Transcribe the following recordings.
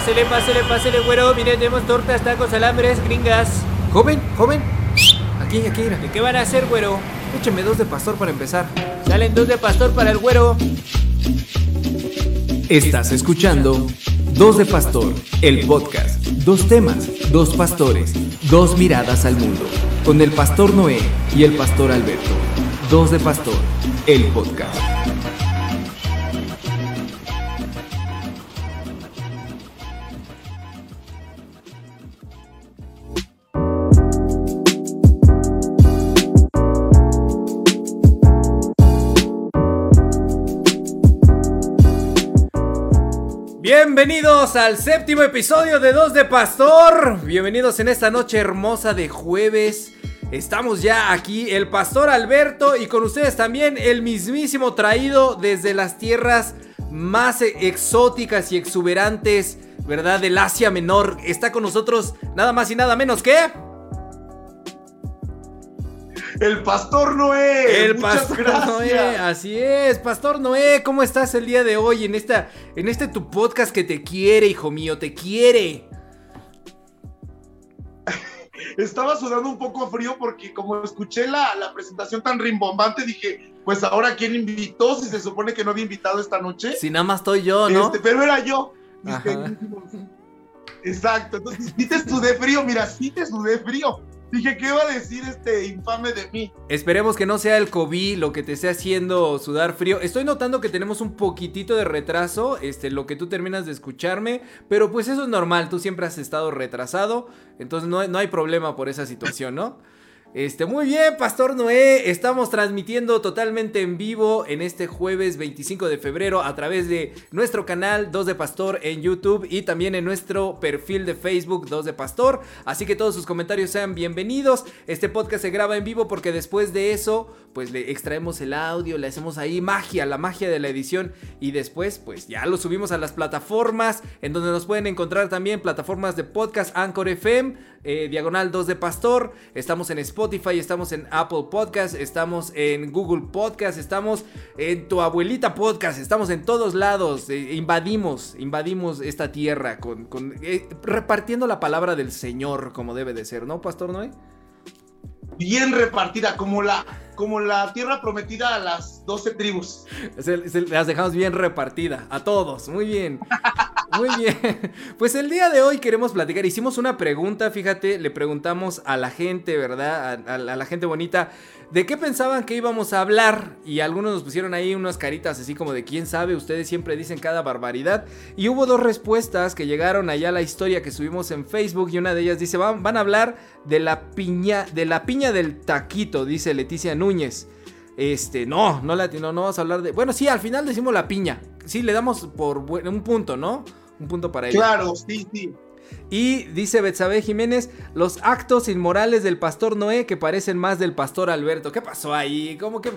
Pásele, pásele, pásele, güero. Mire, tenemos tortas, tacos, alambres, gringas. Joven, joven. Aquí, aquí, mira. ¿De qué van a hacer, güero? Écheme dos de pastor para empezar. Salen dos de pastor para el güero. Estás escuchando Dos de Pastor, el podcast. Dos temas, dos pastores, dos miradas al mundo. Con el pastor Noé y el pastor Alberto. Dos de Pastor, el podcast. Bienvenidos al séptimo episodio de Dos de Pastor. Bienvenidos en esta noche hermosa de jueves. Estamos ya aquí, el pastor Alberto y con ustedes también el mismísimo traído desde las tierras más exóticas y exuberantes, ¿verdad? Del Asia Menor. Está con nosotros nada más y nada menos que... El Pastor Noé. El Muchas Pastor gracias. Noé, así es. Pastor Noé, ¿cómo estás el día de hoy en esta en este tu podcast que te quiere, hijo mío, te quiere? Estaba sudando un poco frío porque como escuché la, la presentación tan rimbombante, dije, pues ahora quién invitó si se supone que no había invitado esta noche. Si nada más estoy yo, ¿no? Este, pero era yo. mis Ajá. queridísimos. Exacto. Entonces, sí te sudé frío, mira, sí te sudé frío. Dije, ¿qué va a decir este infame de mí? Esperemos que no sea el COVID lo que te esté haciendo sudar frío. Estoy notando que tenemos un poquitito de retraso, este, lo que tú terminas de escucharme, pero pues eso es normal, tú siempre has estado retrasado, entonces no, no hay problema por esa situación, ¿no? Este, muy bien, Pastor Noé, estamos transmitiendo totalmente en vivo en este jueves 25 de febrero a través de nuestro canal 2 de Pastor en YouTube y también en nuestro perfil de Facebook 2 de Pastor, así que todos sus comentarios sean bienvenidos. Este podcast se graba en vivo porque después de eso, pues le extraemos el audio, le hacemos ahí magia, la magia de la edición y después, pues ya lo subimos a las plataformas en donde nos pueden encontrar también plataformas de podcast Anchor FM, eh, Diagonal 2 de Pastor, estamos en Spotify, estamos en Apple Podcast, estamos en Google Podcast, estamos en tu abuelita podcast, estamos en todos lados, eh, invadimos, invadimos esta tierra con, con, eh, repartiendo la palabra del Señor como debe de ser, ¿no, Pastor Noé? Bien repartida, como la, como la tierra prometida a las 12 tribus. Se- se- las dejamos bien repartida a todos. Muy bien. Muy bien. Pues el día de hoy queremos platicar. Hicimos una pregunta, fíjate, le preguntamos a la gente, ¿verdad? A, la gente bonita, de qué pensaban que íbamos a hablar. Y algunos nos pusieron ahí unas caritas así como de quién sabe, ustedes siempre dicen cada barbaridad. Y hubo dos respuestas que llegaron allá a la historia que subimos en Facebook. Y una de ellas dice, van, a hablar de la piña, de la piña del taquito, dice Leticia Núñez. Este, no, no la no, vamos a hablar de. Bueno, sí, al final decimos la piña. Sí, le damos por un punto, ¿no? Un punto para ella. Claro, sí, sí. Y dice Betsabe Jiménez, los actos inmorales del pastor Noé que parecen más del pastor Alberto. ¿Qué pasó ahí? ¿Cómo que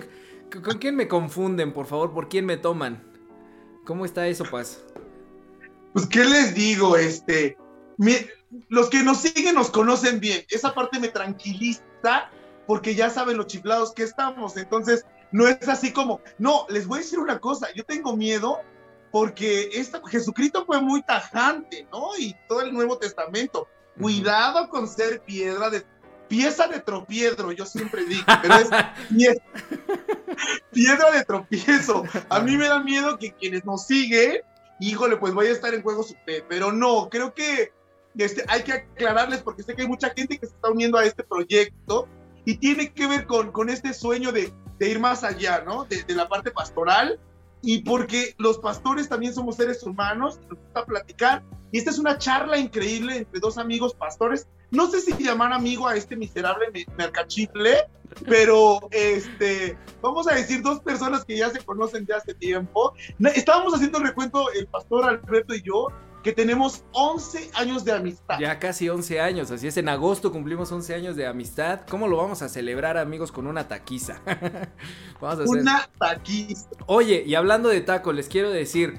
con quién me confunden, por favor? ¿Por quién me toman? ¿Cómo está eso, Paz? Pues, ¿qué les digo? Este, mi- los que nos siguen nos conocen bien. Esa parte me tranquiliza porque ya saben los chiflados que estamos. Entonces, no es así como, no, les voy a decir una cosa, yo tengo miedo porque esta, Jesucristo fue muy tajante, ¿no? Y todo el Nuevo Testamento. Cuidado con ser piedra de pieza de tropiedro, yo siempre digo, pero es pie- piedra de tropiezo. A mí me da miedo que quienes nos siguen híjole, pues voy a estar en juegos usted, pero no, creo que este, hay que aclararles porque sé que hay mucha gente que se está uniendo a este proyecto y tiene que ver con, con este sueño de, de ir más allá, ¿no? De, de la parte pastoral y porque los pastores también somos seres humanos, nos gusta platicar y esta es una charla increíble entre dos amigos pastores. No sé si llamar amigo a este miserable me- mercachifle, pero este, vamos a decir dos personas que ya se conocen de hace tiempo. Estábamos haciendo recuento el pastor Alberto y yo que tenemos 11 años de amistad. Ya casi 11 años, así es, en agosto cumplimos 11 años de amistad. ¿Cómo lo vamos a celebrar, amigos, con una taquiza? vamos a hacer... Una taquiza. Oye, y hablando de tacos, les quiero decir,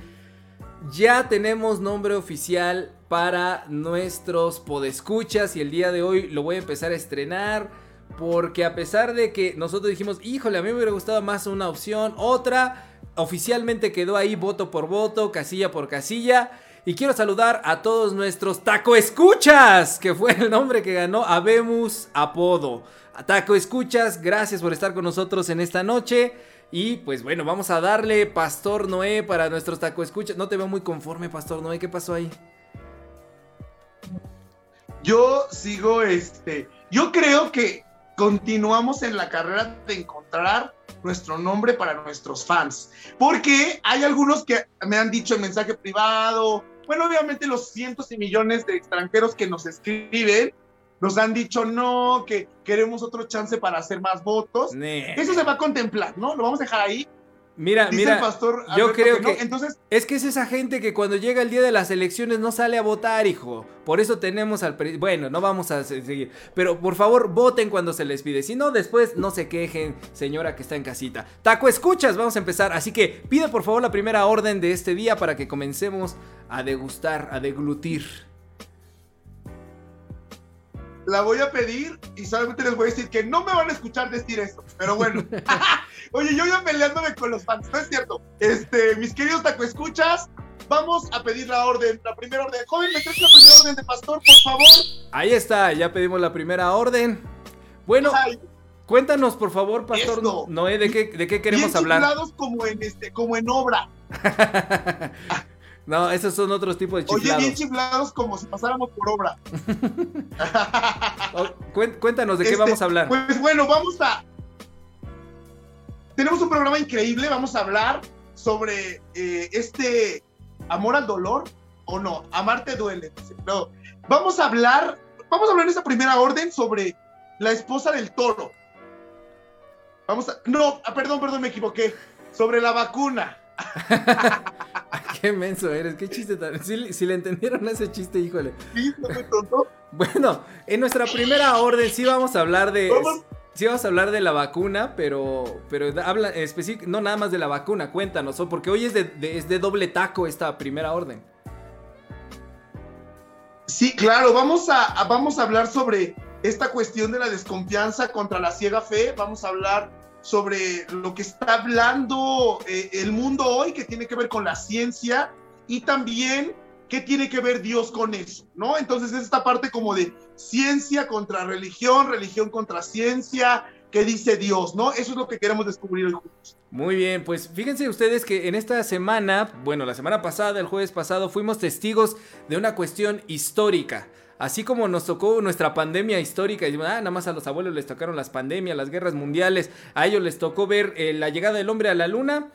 ya tenemos nombre oficial para nuestros podescuchas y el día de hoy lo voy a empezar a estrenar porque a pesar de que nosotros dijimos, híjole, a mí me hubiera gustado más una opción, otra oficialmente quedó ahí voto por voto, casilla por casilla. Y quiero saludar a todos nuestros taco escuchas, que fue el nombre que ganó Abemus Apodo. Taco escuchas, gracias por estar con nosotros en esta noche. Y pues bueno, vamos a darle Pastor Noé para nuestros taco escuchas. No te veo muy conforme, Pastor Noé, ¿qué pasó ahí? Yo sigo este. Yo creo que continuamos en la carrera de encontrar nuestro nombre para nuestros fans. Porque hay algunos que me han dicho en mensaje privado, bueno, obviamente los cientos y millones de extranjeros que nos escriben, nos han dicho no, que queremos otro chance para hacer más votos. Eso se va a contemplar, ¿no? Lo vamos a dejar ahí. Mira, mira, yo creo que, entonces es que es esa gente que cuando llega el día de las elecciones no sale a votar, hijo. Por eso tenemos al bueno, no vamos a seguir, pero por favor voten cuando se les pide. Si no, después no se quejen, señora que está en casita. Taco, escuchas, vamos a empezar. Así que pide por favor la primera orden de este día para que comencemos a degustar, a deglutir la voy a pedir y solamente les voy a decir que no me van a escuchar decir eso. Pero bueno. Oye, yo ya peleándome con los fans, no es cierto. Este, mis queridos taco escuchas, vamos a pedir la orden, la primera orden. Joven, ¿me traes la primera orden de pastor, por favor? Ahí está, ya pedimos la primera orden. Bueno, cuéntanos, por favor, pastor Noé, ¿de qué, de qué queremos Bien hablar? como en este, como en obra. No, esos son otros tipos de chiflados. Oye, bien chiflados como si pasáramos por obra. Oh, cuéntanos de qué este, vamos a hablar. Pues bueno, vamos a. Tenemos un programa increíble. Vamos a hablar sobre eh, este amor al dolor o no. Amarte duele. No. Vamos a hablar. Vamos a hablar en esta primera orden sobre la esposa del toro. Vamos a. No, ah, perdón, perdón, me equivoqué. Sobre la vacuna. qué menso eres, qué chiste tan. Si, le entendieron ese chiste, híjole. Sí, no me tonto. Bueno, en nuestra primera orden sí vamos a hablar de. Sí vamos a hablar de la vacuna, pero, pero habla específico, no nada más de la vacuna, cuéntanos, porque hoy es de, es de doble taco esta primera orden. Sí, claro, vamos a, vamos a hablar sobre esta cuestión de la desconfianza contra la ciega fe, vamos a hablar sobre lo que está hablando eh, el mundo hoy, que tiene que ver con la ciencia y también qué tiene que ver Dios con eso, ¿no? Entonces es esta parte como de ciencia contra religión, religión contra ciencia, qué dice Dios, ¿no? Eso es lo que queremos descubrir hoy juntos. Muy bien, pues fíjense ustedes que en esta semana, bueno, la semana pasada, el jueves pasado, fuimos testigos de una cuestión histórica. Así como nos tocó nuestra pandemia histórica, y ah, nada más a los abuelos les tocaron las pandemias, las guerras mundiales, a ellos les tocó ver eh, la llegada del hombre a la luna.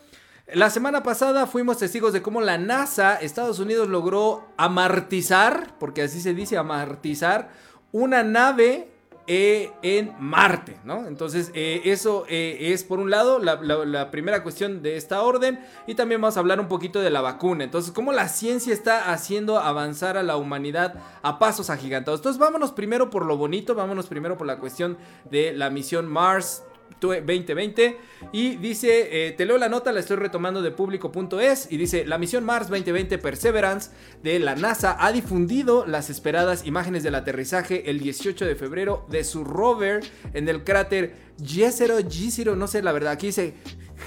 La semana pasada fuimos testigos de cómo la NASA, Estados Unidos, logró amartizar, porque así se dice, amartizar, una nave e en Marte, ¿no? Entonces, eh, eso eh, es por un lado la, primera cuestión de esta orden y también vamos a hablar un poquito de la vacuna. Entonces, cómo la ciencia está haciendo avanzar a la humanidad a pasos agigantados. Entonces, vámonos primero por lo bonito, vámonos primero por la cuestión de la misión Mars 2020 y dice, eh, te leo la nota, la estoy retomando de público.es y dice, la misión Mars 2020 Perseverance de la NASA ha difundido las esperadas imágenes del aterrizaje el 18 de febrero de su rover en el cráter G0, G0, no sé la verdad, aquí dice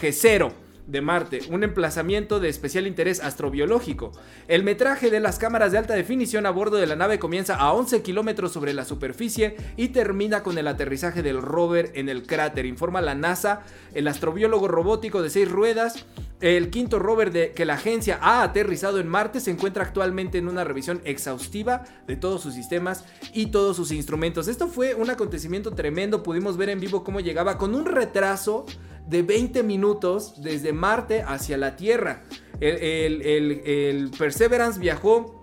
G0 de Marte, un emplazamiento de especial interés astrobiológico. El metraje de las cámaras de alta definición a bordo de la nave comienza a 11 kilómetros sobre la superficie y termina con el aterrizaje del rover en el cráter, informa la NASA. El astrobiólogo robótico de seis ruedas, el quinto rover de que la agencia ha aterrizado en Marte, se encuentra actualmente en una revisión exhaustiva de todos sus sistemas y todos sus instrumentos. Esto fue un acontecimiento tremendo, pudimos ver en vivo cómo llegaba con un retraso de 20 minutos desde Marte hacia la Tierra. El, Perseverance viajó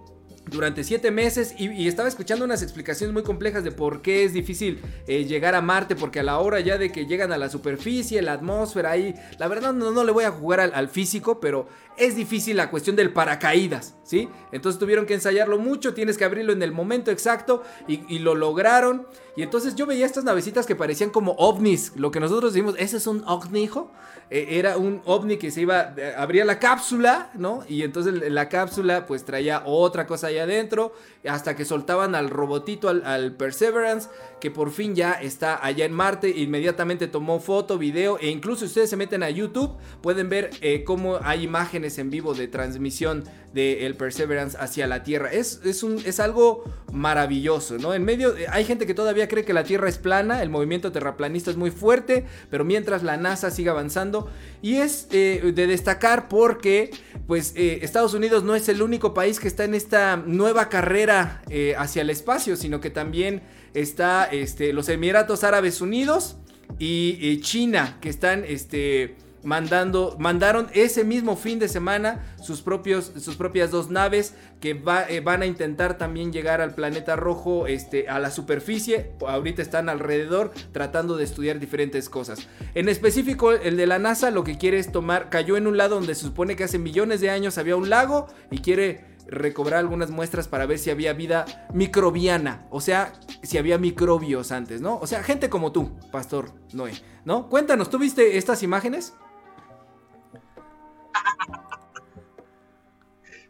durante siete meses y, estaba escuchando unas explicaciones muy complejas de por qué es difícil eh, llegar a Marte, porque a la hora ya de que llegan a la superficie, la atmósfera ahí, la verdad no, no le voy a jugar al, al, físico, pero es difícil la cuestión del paracaídas, ¿sí? Entonces tuvieron que ensayarlo mucho, tienes que abrirlo en el momento exacto y, lo lograron. Y entonces yo veía estas navecitas que parecían como ovnis, lo que nosotros decimos, ese es un ovni, hijo. Eh, era un ovni que se iba, eh, abría la cápsula, ¿no? Y entonces la cápsula pues traía otra cosa allá adentro, hasta que soltaban al robotito, al, Perseverance, que por fin ya está allá en Marte, inmediatamente tomó foto, video, e incluso si ustedes se meten a YouTube, pueden ver eh, cómo hay imágenes en vivo de transmisión del Perseverance hacia la Tierra. Es, es, un, es algo maravilloso, ¿no? En medio, eh, hay gente que todavía cree que la Tierra es plana, el movimiento terraplanista es muy fuerte, pero mientras la NASA sigue avanzando, y es eh, de destacar porque, pues, eh, Estados Unidos no es el único país que está en esta nueva carrera hacia el espacio, sino que también está este, los Emiratos Árabes Unidos y China, que están, este, mandando, mandaron ese mismo fin de semana sus, propios, sus propias dos naves que eh, van a intentar también llegar al planeta rojo, este, a la superficie. Ahorita están alrededor tratando de estudiar diferentes cosas. En específico, el de la NASA lo que quiere es tomar, cayó en un lado donde se supone que hace millones de años había un lago y quiere recobrar algunas muestras para ver si había vida microbiana, o sea, si había microbios antes, ¿no? O sea, gente como tú, Pastor Noé, ¿no? Cuéntanos, ¿tú viste estas imágenes?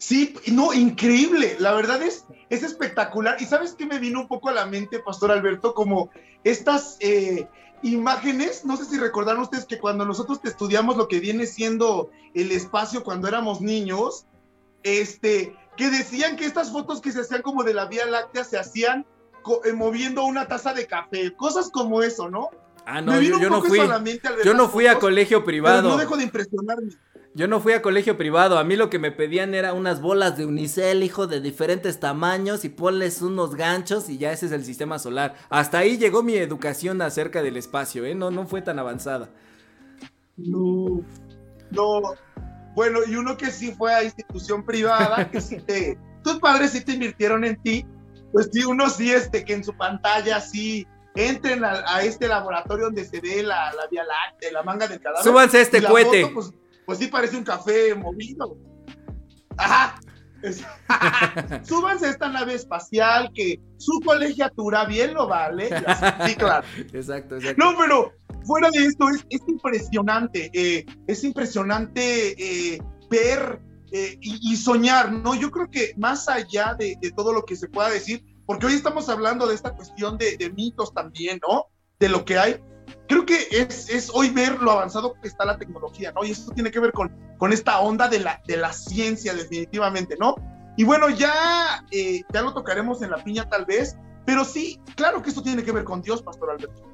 Sí, no, increíble. La verdad es, es espectacular. ¿Y sabes qué me vino un poco a la mente, Pastor Alberto? Como estas eh, imágenes, no sé si recordaron ustedes que cuando nosotros estudiamos lo que viene siendo el espacio cuando éramos niños, este, que decían que estas fotos que se hacían como de la Vía Láctea se hacían eh, moviendo una taza de café, cosas como eso, ¿no? Ah, no, yo, no fui, yo no fui a colegio privado. no dejo de impresionarme. Yo no fui a colegio privado, a mí lo que me pedían era unas bolas de unicel, hijo, de diferentes tamaños y ponles unos ganchos y ya ese es el sistema solar. Hasta ahí llegó mi educación acerca del espacio, ¿eh? No, no fue tan avanzada. No, no. Bueno, y uno que sí fue a institución privada, que sí te, tus padres sí te invirtieron en ti, pues sí, uno sí, este, que en su pantalla sí entren a, este laboratorio donde se ve la, la vía láctea, la manga del cadáver. Súbanse a este cohete. pues, pues sí parece un café movido. Ajá. Súbanse a esta nave espacial que su colegiatura bien lo vale. Sí, claro. Exacto, exacto. No, pero fuera de esto, es, es impresionante. Eh, es impresionante eh, ver eh, y, soñar, ¿no? Yo creo que más allá de, todo lo que se pueda decir, porque hoy estamos hablando de esta cuestión de, de mitos también, ¿no? De lo que hay creo que es, es, hoy ver lo avanzado que está la tecnología, ¿no? Y eso tiene que ver con, con esta onda de la, de la ciencia, definitivamente, ¿no? Y bueno, ya, eh, ya lo tocaremos en la piña tal vez, pero sí, claro que esto tiene que ver con Dios, Pastor Alberto.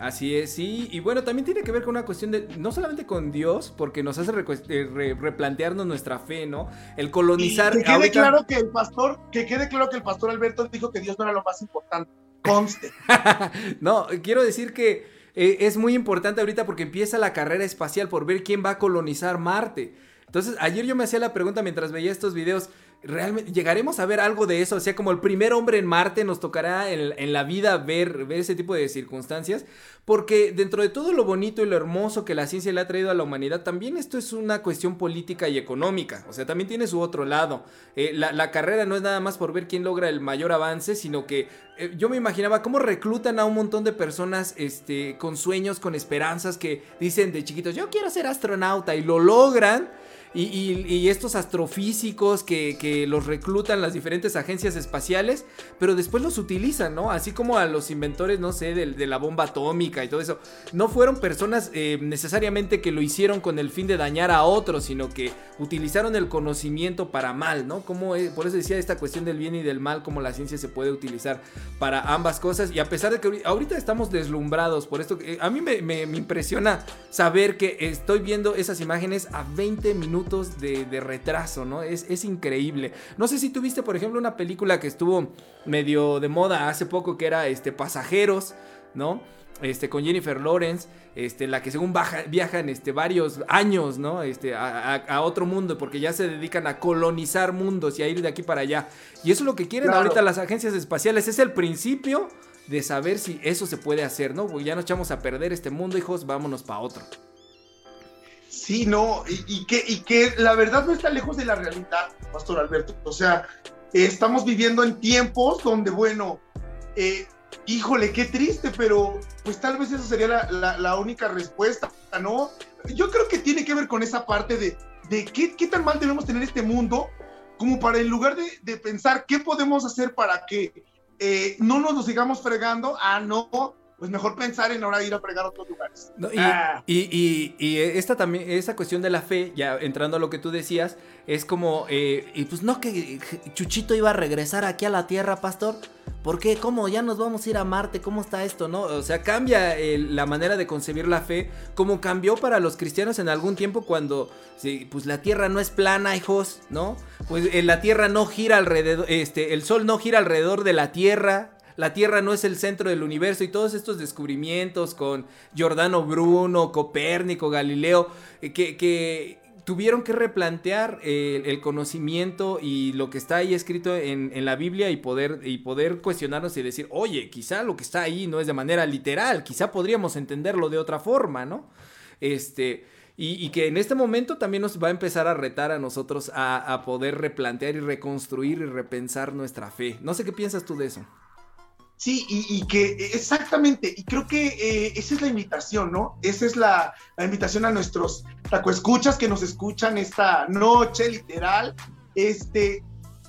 Así es, sí, y bueno, también tiene que ver con una cuestión de, no solamente con Dios, porque nos hace eh, replantearnos nuestra fe, ¿no? El colonizar... que quede claro que el pastor, que quede claro que el pastor Alberto dijo que Dios no era lo más importante, conste. no, quiero decir que eh, es muy importante ahorita porque empieza la carrera espacial por ver quién va a colonizar Marte. Entonces, ayer yo me hacía la pregunta mientras veía estos videos, realmente llegaremos a ver algo de eso, o sea, como el primer hombre en Marte nos tocará en, la vida ver, ver ese tipo de circunstancias, porque dentro de todo lo bonito y lo hermoso que la ciencia le ha traído a la humanidad, también esto es una cuestión política y económica, o sea, también tiene su otro lado. Eh, la, carrera no es nada más por ver quién logra el mayor avance, sino que eh, yo me imaginaba cómo reclutan a un montón de personas este, con sueños, con esperanzas, que dicen de chiquitos, yo quiero ser astronauta y lo logran y, estos astrofísicos que, los reclutan las diferentes agencias espaciales, pero después los utilizan, ¿no? Así como a los inventores, no sé, de, la bomba atómica y todo eso. No fueron personas eh, necesariamente que lo hicieron con el fin de dañar a otros, sino que utilizaron el conocimiento para mal, ¿no? Como, por eso decía esta cuestión del bien y del mal, como la ciencia se puede utilizar para ambas cosas. Y a pesar de que ahorita estamos deslumbrados por esto, eh, a mí me impresiona saber que estoy viendo esas imágenes a 20 minutos de, retraso, ¿no? Es, es, increíble. No sé si tuviste, por ejemplo, una película que estuvo medio de moda hace poco que era este, Pasajeros, ¿no? Este, con Jennifer Lawrence, este, la que según baja, viajan este, varios años, ¿no? Este, a, otro mundo, porque ya se dedican a colonizar mundos y a ir de aquí para allá. Y eso es lo que quieren ahorita las agencias espaciales, es el principio de saber si eso se puede hacer, ¿no? Porque ya nos echamos a perder este mundo, hijos, vámonos para otro. Sí, no, y, que, y que la verdad no está lejos de la realidad, Pastor Alberto. O sea, estamos viviendo en tiempos donde, bueno, eh, híjole, qué triste, pero pues tal vez eso sería la, única respuesta, ¿no? Yo creo que tiene que ver con esa parte de, de qué, tan mal debemos tener este mundo como para en lugar de, pensar qué podemos hacer para que eh, no nos lo sigamos fregando, ah, no, pues mejor pensar en ahora ir a fregar a otros lugares. Ah. y, esta también, esa cuestión de la fe, ya entrando a lo que tú decías, es como, eh, y pues no que Chuchito iba a regresar aquí a la tierra, pastor. ¿Por qué? ¿Cómo? Ya nos vamos a ir a Marte. ¿Cómo está esto? ¿No? O sea, cambia la manera de concebir la fe, como cambió para los cristianos en algún tiempo cuando, sí, pues la Tierra no es plana, hijos, ¿no? Pues eh, la Tierra no gira alrededor, este, el Sol no gira alrededor de la Tierra, la Tierra no es el centro del universo y todos estos descubrimientos con Giordano Bruno, Copérnico, Galileo, eh, que, tuvieron que replantear eh, el conocimiento y lo que está ahí escrito en, la Biblia y poder, y poder cuestionarnos y decir, oye, quizá lo que está ahí no es de manera literal, quizá podríamos entenderlo de otra forma, ¿no? Este, y, que en este momento también nos va a empezar a retar a nosotros a, a poder replantear y reconstruir y repensar nuestra fe. No sé qué piensas tú de eso. Sí, y, que exactamente, y creo que eh, esa es la invitación, ¿no? Esa es la, invitación a nuestros tacoescuchas que nos escuchan esta noche, literal. Este,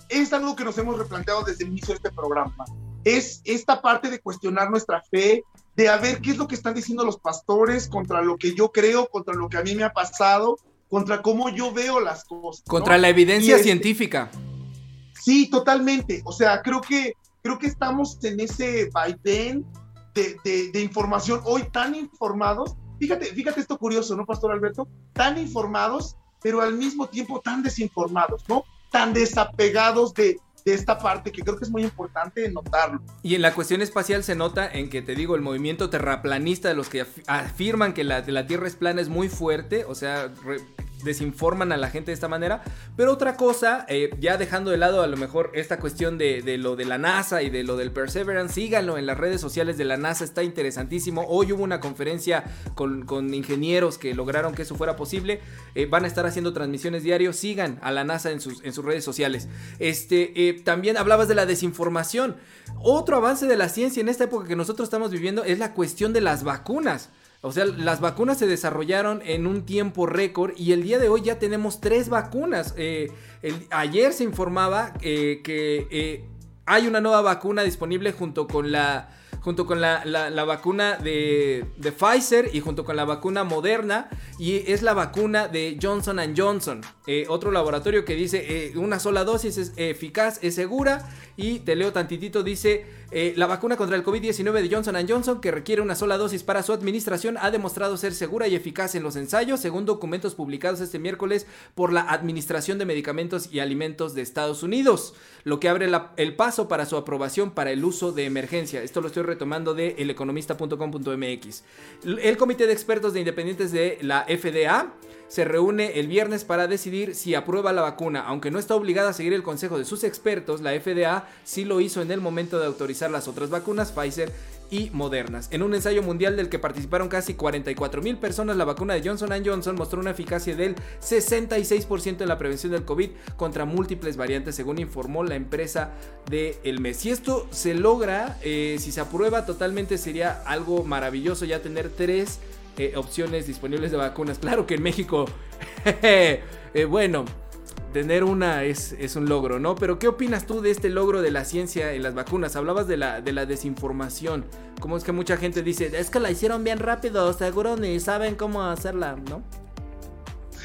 es algo que nos hemos replanteado desde el inicio de este programa. Es esta parte de cuestionar nuestra fe, de a ver qué es lo que están diciendo los pastores contra lo que yo creo, contra lo que a mí me ha pasado, contra cómo yo veo las cosas. Contra la evidencia este científica. Sí, totalmente. O sea, creo que creo que estamos en ese vaivén de, de, información hoy tan informados. Fíjate, fíjate esto curioso, ¿no, Pastor Alberto? Tan informados, pero al mismo tiempo tan desinformados, ¿no? Tan desapegados de, de esta parte que creo que es muy importante notarlo. Y en la cuestión espacial se nota en que te digo, el movimiento terraplanista de los que afirman que la, la Tierra es plana es muy fuerte, o sea, desinforman a la gente de esta manera. Pero otra cosa, eh, ya dejando de lado a lo mejor esta cuestión de, lo de la NASA y de lo del Perseverance, síganlo en las redes sociales de la NASA, está interesantísimo. Hoy hubo una conferencia con, ingenieros que lograron que eso fuera posible. Eh, van a estar haciendo transmisiones diarios, sigan a la NASA en sus, en sus redes sociales. Este, eh, también hablabas de la desinformación. Otro avance de la ciencia en esta época que nosotros estamos viviendo es la cuestión de las vacunas. O sea, las vacunas se desarrollaron en un tiempo récord y el día de hoy ya tenemos tres vacunas. Eh, ayer se informaba eh, que eh, hay una nueva vacuna disponible junto con la junto con la, vacuna de, de, Pfizer y junto con la vacuna Moderna y es la vacuna de Johnson Johnson, otro laboratorio que dice una sola dosis es eficaz, es segura y te leo tantitito, dice eh, la vacuna contra el COVID-19 de Johnson Johnson, que requiere una sola dosis para su administración, ha demostrado ser segura y eficaz en los ensayos, según documentos publicados este miércoles por la Administración de Medicamentos y Alimentos de Estados Unidos, lo que abre el paso para su aprobación para el uso de emergencia. Esto lo estoy retomando de eleconomista.com.mx. El comité de expertos de independientes de la FDA se reúne el viernes para decidir si aprueba la vacuna. Aunque no está obligada a seguir el consejo de sus expertos, la FDA sí lo hizo en el momento de autorizar las otras vacunas, Pfizer y Modernas. En un ensayo mundial del que participaron casi 44 mil personas, la vacuna de Johnson Johnson mostró una eficacia del 66% en la prevención del COVID contra múltiples variantes, según informó la empresa de El Mes. Si esto se logra, eh, si se aprueba totalmente, sería algo maravilloso ya tener tres eh, opciones disponibles de vacunas. Claro que en México, eh, bueno, tener una es, es, un logro, ¿no? Pero ¿qué opinas tú de este logro de la ciencia en las vacunas? Hablabas de la, de la desinformación. ¿Cómo es que mucha gente dice, es que la hicieron bien rápido, seguro ni saben cómo hacerla, ¿no?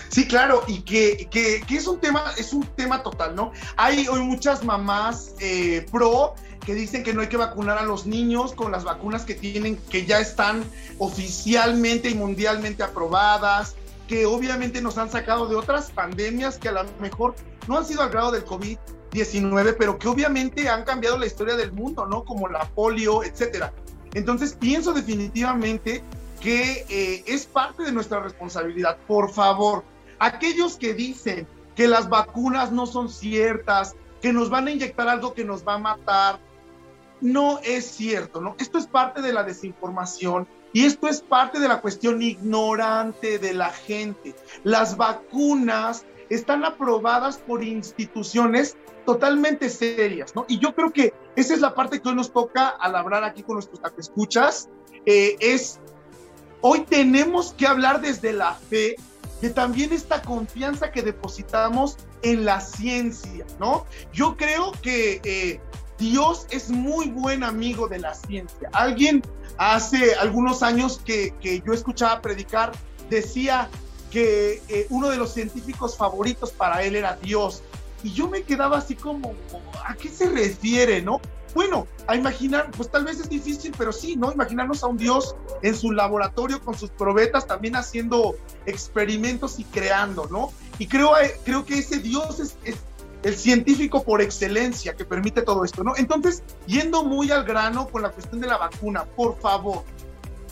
Sí, claro, y que, que, es un tema, es un tema total, ¿no? Hay hoy muchas mamás eh, pro que dicen que no hay que vacunar a los niños con las vacunas que tienen, que ya están oficialmente y mundialmente aprobadas, que obviamente nos han sacado de otras pandemias que a lo mejor no han sido al grado del COVID-19, pero que obviamente han cambiado la historia del mundo, ¿no? Como la polio, etcétera. Entonces pienso definitivamente que eh, es parte de nuestra responsabilidad. Por favor, aquellos que dicen que las vacunas no son ciertas, que nos van a inyectar algo que nos va a matar, no es cierto, ¿no? Esto es parte de la desinformación y esto es parte de la cuestión ignorante de la gente. Las vacunas están aprobadas por instituciones totalmente serias, ¿no? Y yo creo que esa es la parte que hoy nos toca al hablar aquí con nuestros escuchas, eh, es hoy tenemos que hablar desde la fe de también esta confianza que depositamos en la ciencia, ¿no? Yo creo que eh, Dios es muy buen amigo de la ciencia. Alguien hace algunos años que, que yo escuchaba predicar decía que eh, uno de los científicos favoritos para él era Dios. Y yo me quedaba así como, ¿a qué se refiere, no? Bueno, a imaginar, pues tal vez es difícil, pero sí, ¿no? Imaginarnos a un Dios en su laboratorio con sus probetas también haciendo experimentos y creando, ¿no? Y creo, eh, creo que ese Dios es, el científico por excelencia que permite todo esto, ¿no? Entonces, yendo muy al grano con la cuestión de la vacuna, por favor,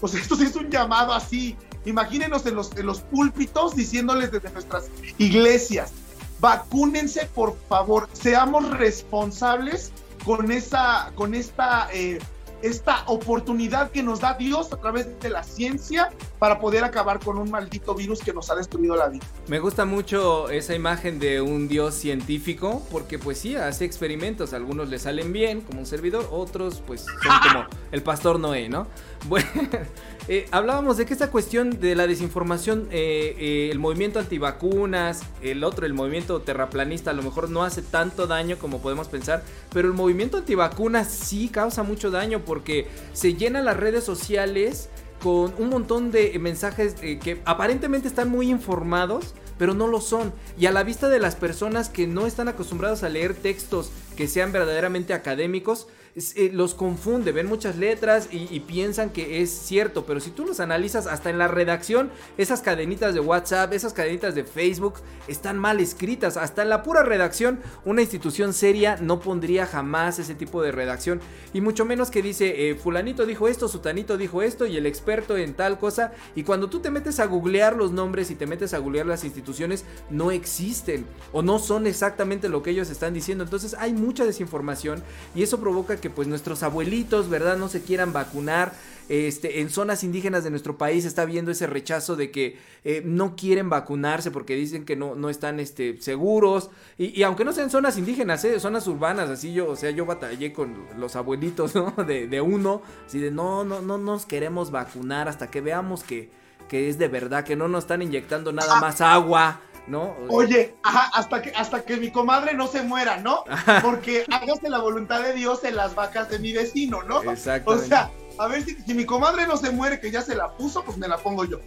pues esto es un llamado así. Imagínenos en los, en los púlpitos diciéndoles desde nuestras iglesias, vacúnense por favor, seamos responsables con, esa, con esta, eh, esta oportunidad que nos da Dios a través de la ciencia para poder acabar con un maldito virus que nos ha destruido la vida. Me gusta mucho esa imagen de un Dios científico porque pues sí, hace experimentos, algunos le salen bien como un servidor, otros pues son como el pastor Noé, ¿no? Bueno, eh, hablábamos de que esta cuestión de la desinformación, eh, eh, el movimiento antivacunas, el otro, el movimiento terraplanista, a lo mejor no hace tanto daño como podemos pensar, pero el movimiento antivacunas sí causa mucho daño porque se llenan las redes sociales con un montón de mensajes que aparentemente están muy informados, pero no lo son. Y a la vista de las personas que no están acostumbrados a leer textos que sean verdaderamente académicos, eh, los confunde, ven muchas letras y, piensan que es cierto, pero si tú los analizas hasta en la redacción, esas cadenitas de WhatsApp, esas cadenitas de Facebook están mal escritas, hasta en la pura redacción, una institución seria no pondría jamás ese tipo de redacción, y mucho menos que dice, eh, fulanito dijo esto, sutanito dijo esto, y el experto en tal cosa, y cuando tú te metes a googlear los nombres y te metes a googlear las instituciones, no existen, o no son exactamente lo que ellos están diciendo, entonces hay mucha desinformación, y eso provoca que pues nuestros abuelitos, ¿verdad? No se quieran vacunar. Este, en zonas indígenas de nuestro país está viendo ese rechazo de que eh, no quieren vacunarse porque dicen que no, no están este, seguros. Y, aunque no sean zonas indígenas, ¿eh? zonas urbanas, así yo, o sea, yo batallé con los abuelitos, ¿no? De, de uno, así de no, no, no nos queremos vacunar hasta que veamos que, que es de verdad, que no nos están inyectando nada más agua. ¿No? Oye, ajá, hasta que, hasta que mi comadre no se muera, ¿no? Porque hágase la voluntad de Dios en las vacas de mi vecino, ¿no? Exacto. O sea, a ver si, si mi comadre no se muere, que ya se la puso, pues me la pongo yo.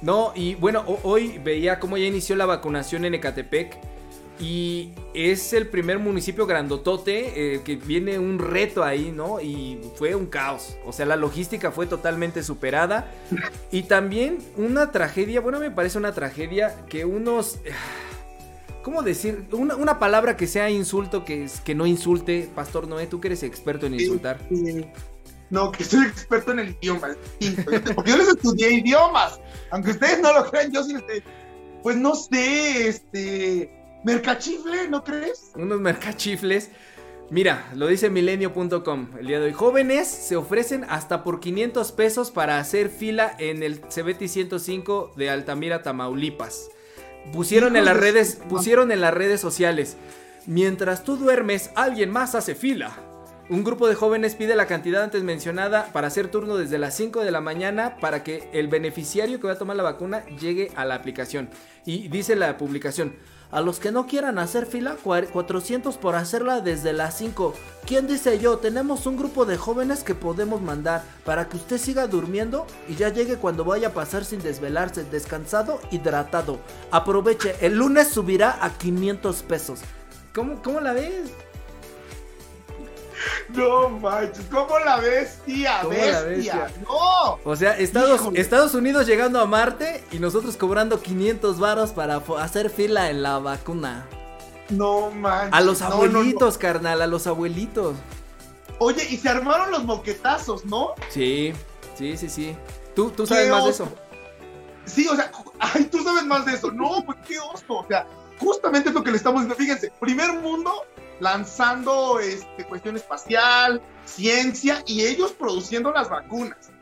No, y bueno, hoy veía cómo ya inició la vacunación en Ecatepec y es el primer municipio grandotote eh, que viene un reto ahí, ¿no? Y fue un caos. O sea, la logística fue totalmente superada. Y también una tragedia, bueno, me parece una tragedia que unos... ¿Cómo decir? Una, palabra que sea insulto, que, que no insulte. Pastor Noé, tú que eres experto en insultar. No, que soy experto en el idioma. Porque yo les estudié idiomas. Aunque ustedes no lo crean, yo sí les... Pues no sé, este mercachifle, ¿no crees? Unos mercachifles. Mira, lo dice milenio.com el día de hoy. Jóvenes se ofrecen hasta por 500 pesos para hacer fila en el CBT 105 de Altamira, Tamaulipas. Pusieron en las redes, pusieron en las redes sociales. Mientras tú duermes, alguien más hace fila. Un grupo de jóvenes pide la cantidad antes mencionada para hacer turno desde las 5 de la mañana para que el beneficiario que va a tomar la vacuna llegue a la aplicación. Y dice la publicación, a los que no quieran hacer fila, 400 por hacerla desde las 5. ¿Quién dice yo? Tenemos un grupo de jóvenes que podemos mandar para que usted siga durmiendo y ya llegue cuando vaya a pasar sin desvelarse, descansado, hidratado. Aproveche, el lunes subirá a 500 pesos. ¿Cómo, cómo la ves? No manches, ¿cómo la bestia? bestia? No. O sea, Estados, Estados Unidos llegando a Marte y nosotros cobrando 500 varos para hacer fila en la vacuna. No manches. A los abuelitos, carnal, a los abuelitos. Oye, y se armaron los moquetazos, ¿no? Sí, sí, sí, sí. ¿Tú, tú sabes más de eso? Sí, o sea, ay, tú sabes más de eso. No, pues qué oso. O sea, justamente es lo que le estamos diciendo. Fíjense, primer mundo lanzando este, cuestión espacial, ciencia y ellos produciendo las vacunas.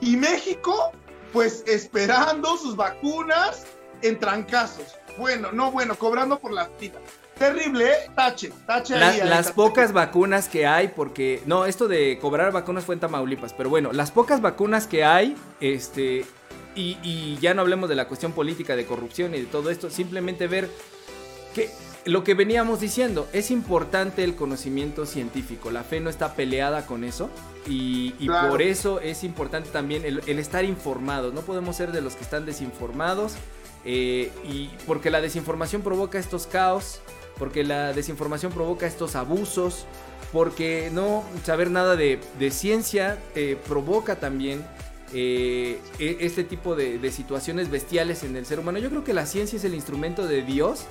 Y México, pues esperando sus vacunas en trancazos. Bueno, no bueno, cobrando por las titas. Terrible, ¿eh? tache, tache ahí, Las pocas vacunas que hay, porque. No, esto de cobrar vacunas fue en Tamaulipas, pero bueno, las pocas vacunas que hay, este. y, y ya no hablemos de la cuestión política, de corrupción y de todo esto, simplemente ver que lo que veníamos diciendo, es importante el conocimiento científico, la fe no está peleada con eso y, por eso es importante también el, estar informados, no podemos ser de los que están desinformados eh, y porque la desinformación provoca estos caos, porque la desinformación provoca estos abusos, porque no saber nada de, ciencia eh, provoca también eh, e, este tipo de, de, situaciones bestiales en el ser humano. Yo creo que la ciencia es el instrumento de Dios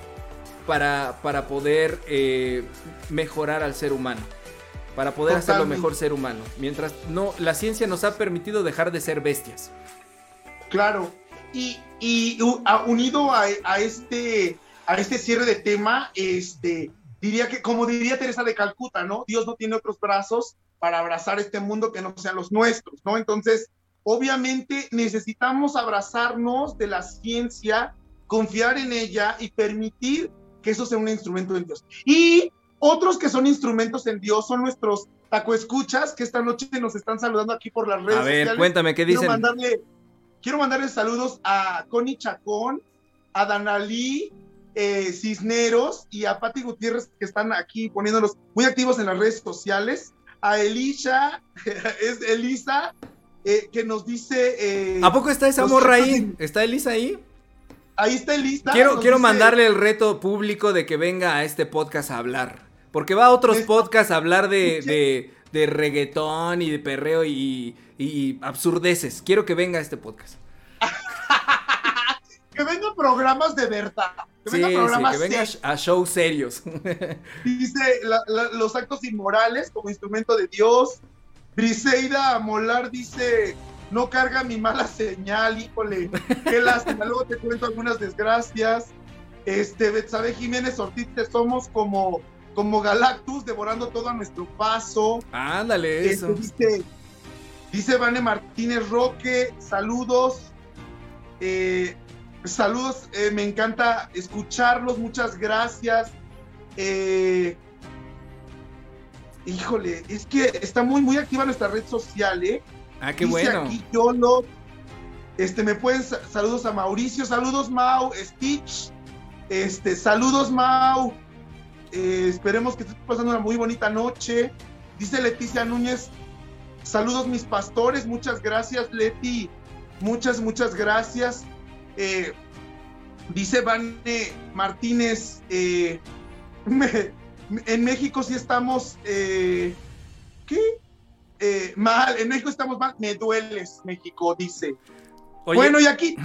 para, poder eh, mejorar al ser humano. Para poder hacerlo mejor ser humano. Mientras no, la ciencia nos ha permitido dejar de ser bestias. Claro. Y, unido a, este, a este cierre de tema, este, diría que, como diría Teresa de Calcuta, ¿no? Dios no tiene otros brazos para abrazar este mundo que no sean los nuestros, ¿no? Entonces, obviamente necesitamos abrazarnos de la ciencia, confiar en ella y permitir que eso sea un instrumento en Dios. Y otros que son instrumentos en Dios son nuestros tacoescuchas que esta noche nos están saludando aquí por las redes a ver, cuéntame, ¿qué dicen? Quiero mandarle, quiero mandarle saludos a Connie Chacón, a Danalí eh, Cisneros y a Patti Gutiérrez que están aquí poniéndolos muy activos en las redes sociales. A Elisha, es Elisa, eh, que nos dice... Eh, ¿A poco está esa morra ahí? ¿Está Elisa ahí? Ahí está lista. Quiero, quiero mandarle el reto público de que venga a este podcast a hablar. Porque va a otros podcasts a hablar de, de, reggaetón y de perreo y, absurdeces. Quiero que venga a este podcast. que venga programas de verdad. Que venga programas que venga a shows serios. Dice los actos inmorales como instrumento de Dios. Briseida Molar dice no carga mi mala señal, híjole, qué lástima. Luego te cuento algunas desgracias. Este, Betsabe Jiménez Ortiz, te somos como, como Galactus, devorando todo a nuestro paso. Ándale, este, eso. dice, dice Vane Martínez Roque, saludos. Eh, saludos, eh, me encanta escucharlos, muchas gracias. Eh, híjole, es que está muy, muy activa nuestra red social, ¿eh? Ah, qué bueno. Aquí Yolo. Este, me pueden saludos a Mauricio, saludos Mau, Stitch, este, saludos Mau. Eh, esperemos que estés pasando una muy bonita noche. Dice Leticia Núñez, saludos mis pastores, muchas gracias Leti, muchas, muchas gracias. Eh, dice Vane Martínez, eh, en México sí estamos, ¿qué? Eh, mal, en México estamos mal, me dueles, México, dice. bueno, y aquí,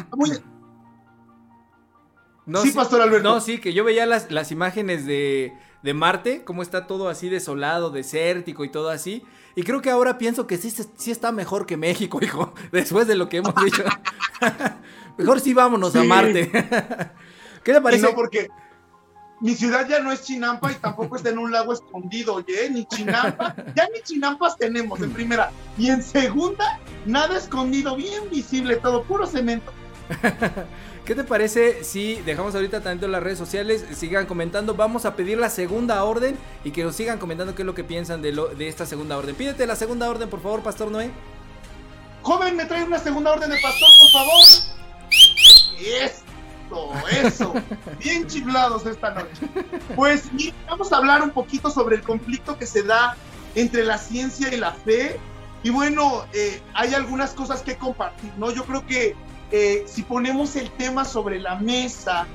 No, sí, Pastor Alberto. No, sí, que yo veía las, las imágenes de, de, Marte, cómo está todo así desolado, desértico y todo así. Y creo que ahora pienso que sí, sí está mejor que México, hijo, después de lo que hemos dicho. mejor sí vámonos a Marte. ¿Qué te parece? no, porque mi ciudad ya no es Chinampa y tampoco está en un lago escondido, oye, ni Chinampa, ya ni Chinampas tenemos en primera. Y en segunda, nada escondido, bien visible, todo puro cemento. ¿Qué te parece si dejamos ahorita tanto las redes sociales, sigan comentando, vamos a pedir la segunda orden y que nos sigan comentando qué es lo que piensan de, lo, de esta segunda orden? Pídete la segunda orden, por favor, Pastor Noé. Joven, me trae una segunda orden de pastor, por favor. Yes eso. Bien chiflados esta noche. Pues vamos a hablar un poquito sobre el conflicto que se da entre la ciencia y la fe. Y bueno, eh, hay algunas cosas que compartir, ¿no? Yo creo que eh, si ponemos el tema sobre la mesa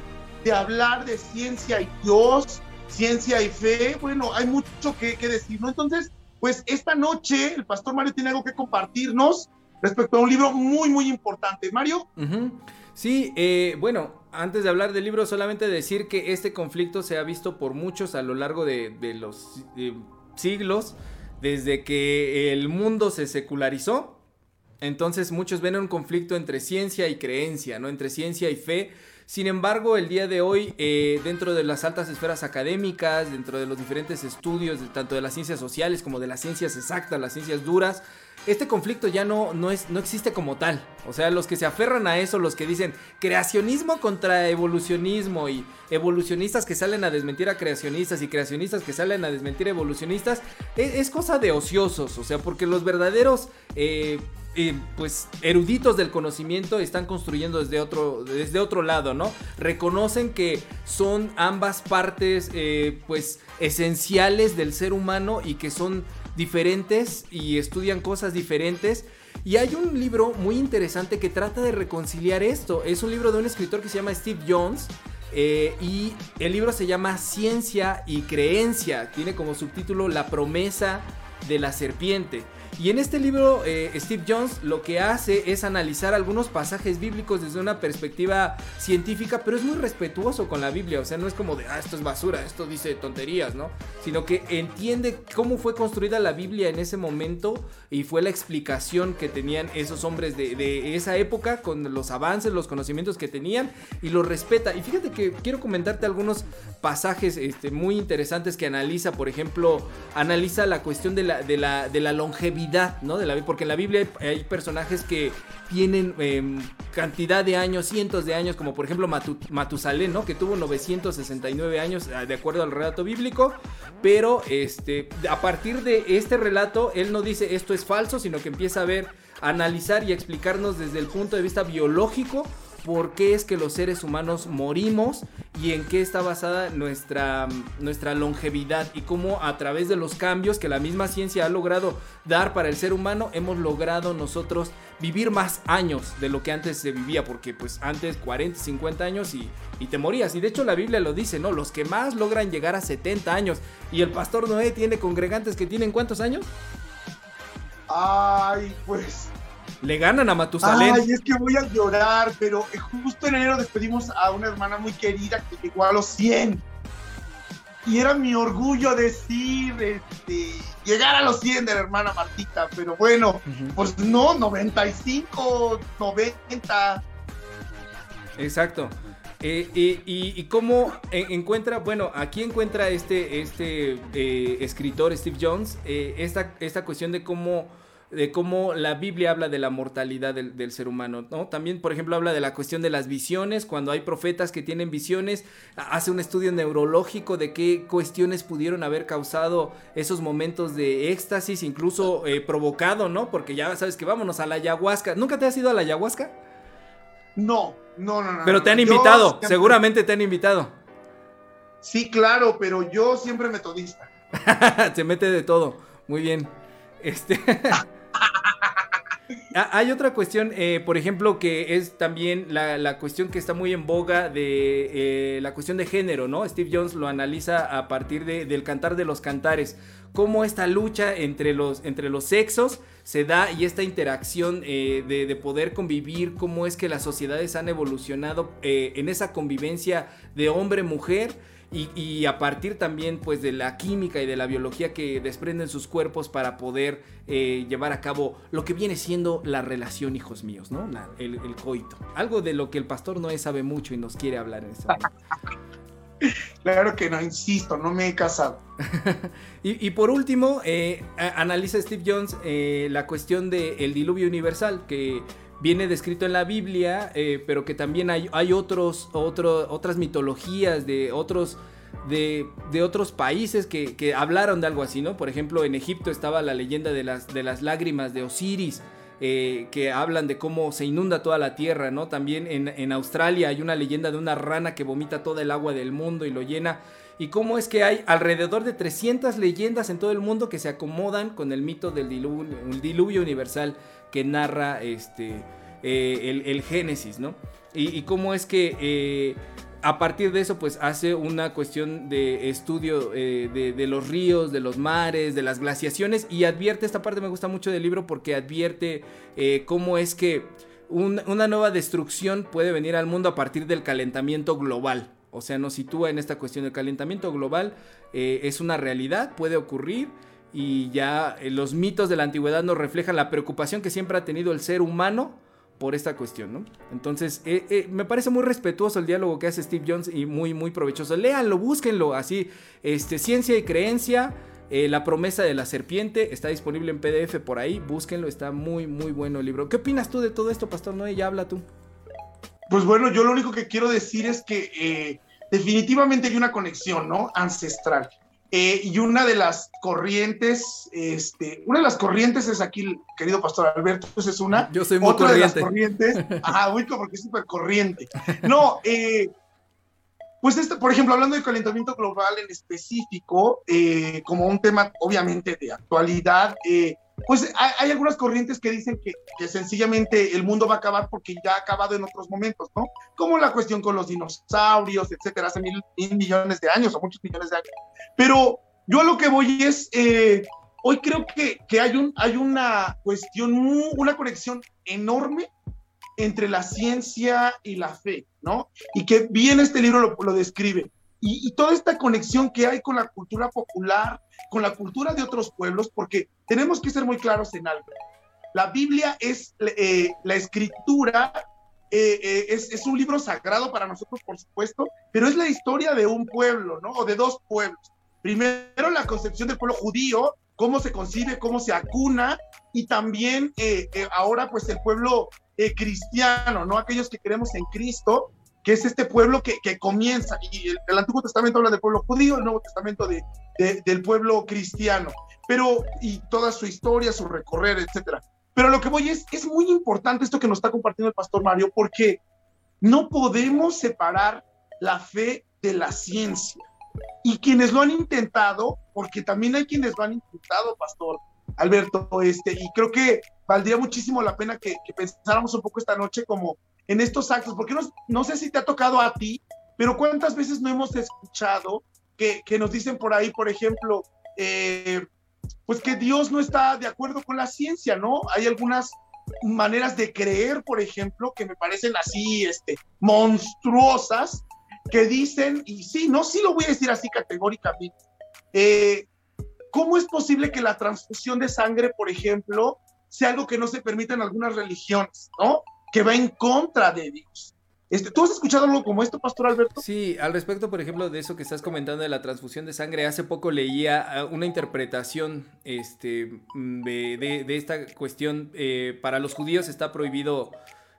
de hablar de ciencia y Dios, ciencia y fe, bueno, hay mucho que, decir, ¿no? Entonces, pues esta noche el pastor Mario tiene algo que compartirnos respecto a un libro muy, muy importante. Mario. Sí, eh, bueno, antes de hablar del libro, solamente decir que este conflicto se ha visto por muchos a lo largo de, los siglos, desde que el mundo se secularizó. Entonces muchos ven un conflicto entre ciencia y creencia, ¿no? Entre ciencia y fe. Sin embargo, el día de hoy, eh, dentro de las altas esferas académicas, dentro de los diferentes estudios, tanto de las ciencias sociales como de las ciencias exactas, las ciencias duras, este conflicto ya no, no, es, no existe como tal. O sea, los que se aferran a eso, los que dicen creacionismo contra evolucionismo y evolucionistas que salen a desmentir a creacionistas y creacionistas que salen a desmentir a evolucionistas, e, es, cosa de ociosos. O sea, porque los verdaderos... Eh, eh, pues eruditos del conocimiento están construyendo desde otro, desde otro lado, ¿no? Reconocen que son ambas partes eh, pues esenciales del ser humano y que son diferentes y estudian cosas diferentes. Y hay un libro muy interesante que trata de reconciliar esto. Es un libro de un escritor que se llama Steve Jones. Eh, y el libro se llama Ciencia y Creencia. Tiene como subtítulo La promesa de la serpiente. Y en este libro, eh, Steve Jones lo que hace es analizar algunos pasajes bíblicos desde una perspectiva científica, pero es muy respetuoso con la Biblia. O sea, no es como de, ah, esto es basura, esto dice tonterías, ¿no? Sino que entiende cómo fue construida la Biblia en ese momento y fue la explicación que tenían esos hombres de, esa época con los avances, los conocimientos que tenían y lo respeta. Y fíjate que quiero comentarte algunos pasajes este, muy interesantes que analiza. Por ejemplo, analiza la cuestión de la, de la, de la longevidad ¿no? De la, porque en la Biblia hay, personajes que tienen em, cantidad de años, cientos de años, como por ejemplo Matusalén. Que tuvo 969 años, ah, de acuerdo al relato bíblico. Pero este, a partir de este relato, él no dice esto es falso, sino que empieza a ver, a analizar y a explicarnos desde el punto de vista biológico por qué es que los seres humanos morimos y en qué está basada nuestra, nuestra longevidad y cómo a través de los cambios que la misma ciencia ha logrado dar para el ser humano hemos logrado nosotros vivir más años de lo que antes se vivía porque pues antes 40, 50 años y, y te morías y de hecho la Biblia lo dice, ¿no? Los que más logran llegar a 70 años y el pastor Noé tiene congregantes que tienen cuántos años? Ay, pues le ganan a Matusalén. Ay, es que voy a llorar, pero justo en enero despedimos a una hermana muy querida que llegó a los 100. Y era mi orgullo decir, este, llegar a los 100 de la hermana Martita, pero bueno, pues no, 95, 90. Exacto. Eh, y, cómo encuentra, bueno, aquí encuentra este, este eh, escritor Steve Jones eh, esta, esta cuestión de cómo de cómo la Biblia habla de la mortalidad del, ser humano, ¿no? También, por ejemplo, habla de la cuestión de las visiones, cuando hay profetas que tienen visiones, hace un estudio neurológico de qué cuestiones pudieron haber causado esos momentos de éxtasis, incluso eh, provocado, ¿no? Porque ya sabes que vámonos a la ayahuasca. ¿Nunca te has ido a la ayahuasca? No, no, no, no. Pero te han invitado, seguramente te han invitado. Sí, claro, pero yo siempre metodista. Se mete de todo. Muy bien. Este. Ah, hay otra cuestión, eh, por ejemplo, que es también la, cuestión que está muy en boga de eh, la cuestión de género, ¿no? Steve Jones lo analiza a partir del cantar de los cantares, cómo esta lucha entre los, entre los sexos se da y esta interacción eh, de, de, poder convivir, cómo es que las sociedades han evolucionado en esa convivencia de hombre-mujer y, a partir también pues de la química y de la biología que desprenden sus cuerpos para poder eh, llevar a cabo lo que viene siendo la relación, hijos míos, ¿no? el, coito. Algo de lo que el pastor Noé sabe mucho y nos quiere hablar en este momento. Claro que no, insisto, no me he casado. y, por último, eh, analiza Steve Jones eh, la cuestión del diluvio universal, que viene descrito en la Biblia, eh, pero que también hay, otros, otras mitologías de otros, de, otros países que, hablaron de algo así, ¿no? Por ejemplo, en Egipto estaba la leyenda de las, lágrimas de Osiris. Eh, que hablan de cómo se inunda toda la tierra, ¿no? También en, Australia hay una leyenda de una rana que vomita toda el agua del mundo y lo llena. Y cómo es que hay alrededor de 300 leyendas en todo el mundo que se acomodan con el mito del diluvio universal que narra este, eh, el, Génesis, ¿no? Y, cómo es que eh, a partir de eso pues hace una cuestión de estudio eh, de, los ríos, de los mares, de las glaciaciones y advierte, esta parte me gusta mucho del libro porque advierte cómo es que una nueva destrucción puede venir al mundo a partir del calentamiento global. O sea, nos sitúa en esta cuestión del calentamiento global, es una realidad, puede ocurrir y ya eh, los mitos de la antigüedad nos reflejan la preocupación que siempre ha tenido el ser humano por esta cuestión, ¿no? Entonces, eh, eh, me parece muy respetuoso el diálogo que hace Steve Jones y muy, muy provechoso. Léanlo, búsquenlo, así, este, ciencia y creencia. La promesa de la serpiente está disponible en PDF por ahí, búsquenlo, está muy, muy bueno el libro. ¿Qué opinas tú de todo esto, Pastor Noé? Ya habla tú. Pues bueno, yo lo único que quiero decir es que definitivamente hay una conexión, ¿no? Ancestral. Eh, y una de las corrientes, este, una de las corrientes es aquí, querido pastor Alberto, esa es una. Yo soy muy Otra corriente. de las corrientes, ajá, muy porque es súper corriente. No, eh, pues este, por ejemplo, hablando de calentamiento global en específico, eh, como un tema obviamente de actualidad, eh, pues hay, hay, algunas corrientes que dicen que, que, sencillamente el mundo va a acabar porque ya ha acabado en otros momentos, ¿no? Como la cuestión con los dinosaurios, etcétera, hace mil, mil millones de años o muchos millones de años. Pero yo a lo que voy es, eh, hoy creo que, que hay, un, hay una cuestión, una conexión enorme entre la ciencia y la fe, ¿no? Y que bien este libro lo, lo describe. Y, y, toda esta conexión que hay con la cultura popular, con la cultura de otros pueblos, porque tenemos que ser muy claros en algo. La Biblia es eh, la escritura, eh, eh, es, es, un libro sagrado para nosotros, por supuesto, pero es la historia de un pueblo, ¿no? O de dos pueblos. Primero, la concepción del pueblo judío, cómo se concibe, cómo se acuna, y también eh, ahora, pues, el pueblo cristiano, ¿no? Aquellos que creemos en Cristo, que es este pueblo que, que comienza, y el, Antiguo Testamento habla del pueblo judío, el Nuevo Testamento de, de, del pueblo cristiano, pero, y toda su historia, su recorrer, etcétera. Pero lo que voy es, es muy importante esto que nos está compartiendo el pastor Mario, porque no podemos separar la fe de la ciencia. Y quienes lo han intentado, porque también hay quienes lo han intentado, pastor Alberto, este, y creo que valdría muchísimo la pena que pensáramos un poco esta noche como en estos actos, porque no, no, sé si te ha tocado a ti, pero cuántas veces no hemos escuchado que, que nos dicen por ahí, por ejemplo, eh, pues que Dios no está de acuerdo con la ciencia, ¿no? Hay algunas maneras de creer, por ejemplo, que me parecen así, este, monstruosas, que dicen, y sí, no, sí lo voy a decir así categóricamente, eh, ¿cómo es posible que la transfusión de sangre, por ejemplo, sea algo que no se permite en algunas religiones, ¿no? Que va en contra de Dios. Este, ¿Tú has escuchado algo como esto, Pastor Alberto? Sí, al respecto, por ejemplo, de eso que estás comentando de la transfusión de sangre, hace poco leía una interpretación este, de, de, de esta cuestión. Eh, para los judíos está prohibido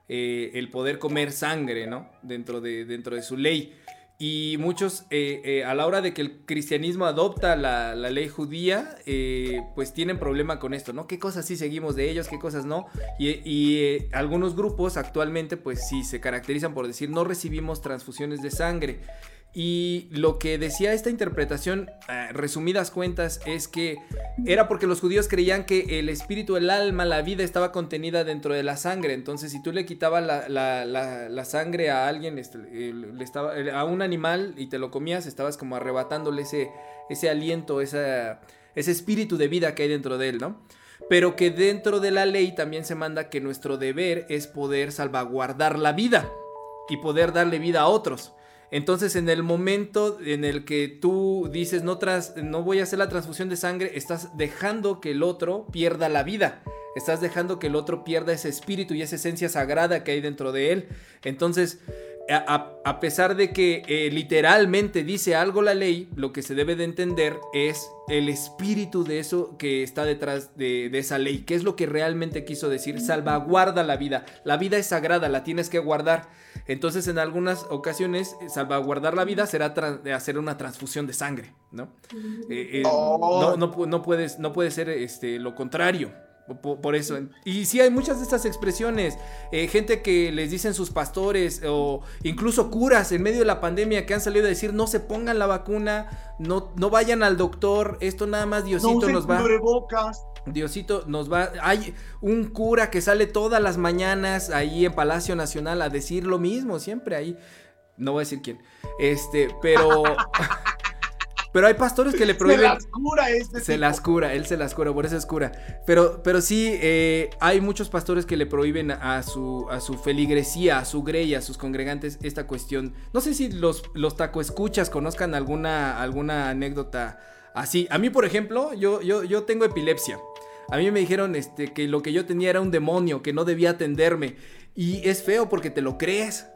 eh, el poder comer sangre, ¿no? Dentro de, dentro de su ley. Y muchos, eh, eh, a la hora de que el cristianismo adopta la, la ley judía, eh, pues tienen problema con esto, ¿no? ¿Qué cosas sí seguimos de ellos, qué cosas no? Y, y algunos grupos actualmente, pues sí, se caracterizan por decir, no recibimos transfusiones de sangre. Y lo que decía esta interpretación, eh, resumidas cuentas, es que era porque los judíos creían que el espíritu, el alma, la vida estaba contenida dentro de la sangre. Entonces, si tú le quitabas la, sangre a alguien, este, le estaba, a un animal y te lo comías, estabas como arrebatándole ese, aliento, ese espíritu de vida que hay dentro de él, ¿no? Pero que dentro de la ley también se manda que nuestro deber es poder salvaguardar la vida y poder darle vida a otros. Entonces, en el momento en el que tú dices no, tras, no voy a hacer la transfusión de sangre, estás dejando que el otro pierda la vida. Estás dejando que el otro pierda ese espíritu y esa esencia sagrada que hay dentro de él. Entonces, a, a pesar de que eh, literalmente dice algo la ley, lo que se debe de entender es el espíritu de eso que está detrás de, de, esa ley. ¿Qué es lo que realmente quiso decir? Salvaguarda la vida. La vida es sagrada, la tienes que guardar. Entonces, en algunas ocasiones, salvaguardar la vida será hacer una transfusión de sangre, ¿no? Eh, eh, oh. no, no, no, puedes, no puede ser este, lo contrario. Por, por, eso. Y sí hay muchas de estas expresiones. Eh, gente que les dicen sus pastores o incluso curas en medio de la pandemia que han salido a decir no se pongan la vacuna, no, no vayan al doctor, esto nada más Diosito no nos va. Cubrebocas. Diosito nos va. Hay un cura que sale todas las mañanas ahí en Palacio Nacional a decir lo mismo, siempre ahí. No voy a decir quién. Este, pero. Pero hay pastores que le prohíben. Se las cura este Se tipo. las cura, él se las cura, por eso es cura. Pero, pero sí, eh, hay muchos pastores que le prohíben a su, a su feligresía, a su grey, a sus congregantes esta cuestión. No sé si los, los tacoescuchas conozcan alguna, alguna anécdota así. A mí, por ejemplo, yo, yo, yo tengo epilepsia. A mí me dijeron este, que lo que yo tenía era un demonio, que no debía atenderme. Y es feo porque te lo crees.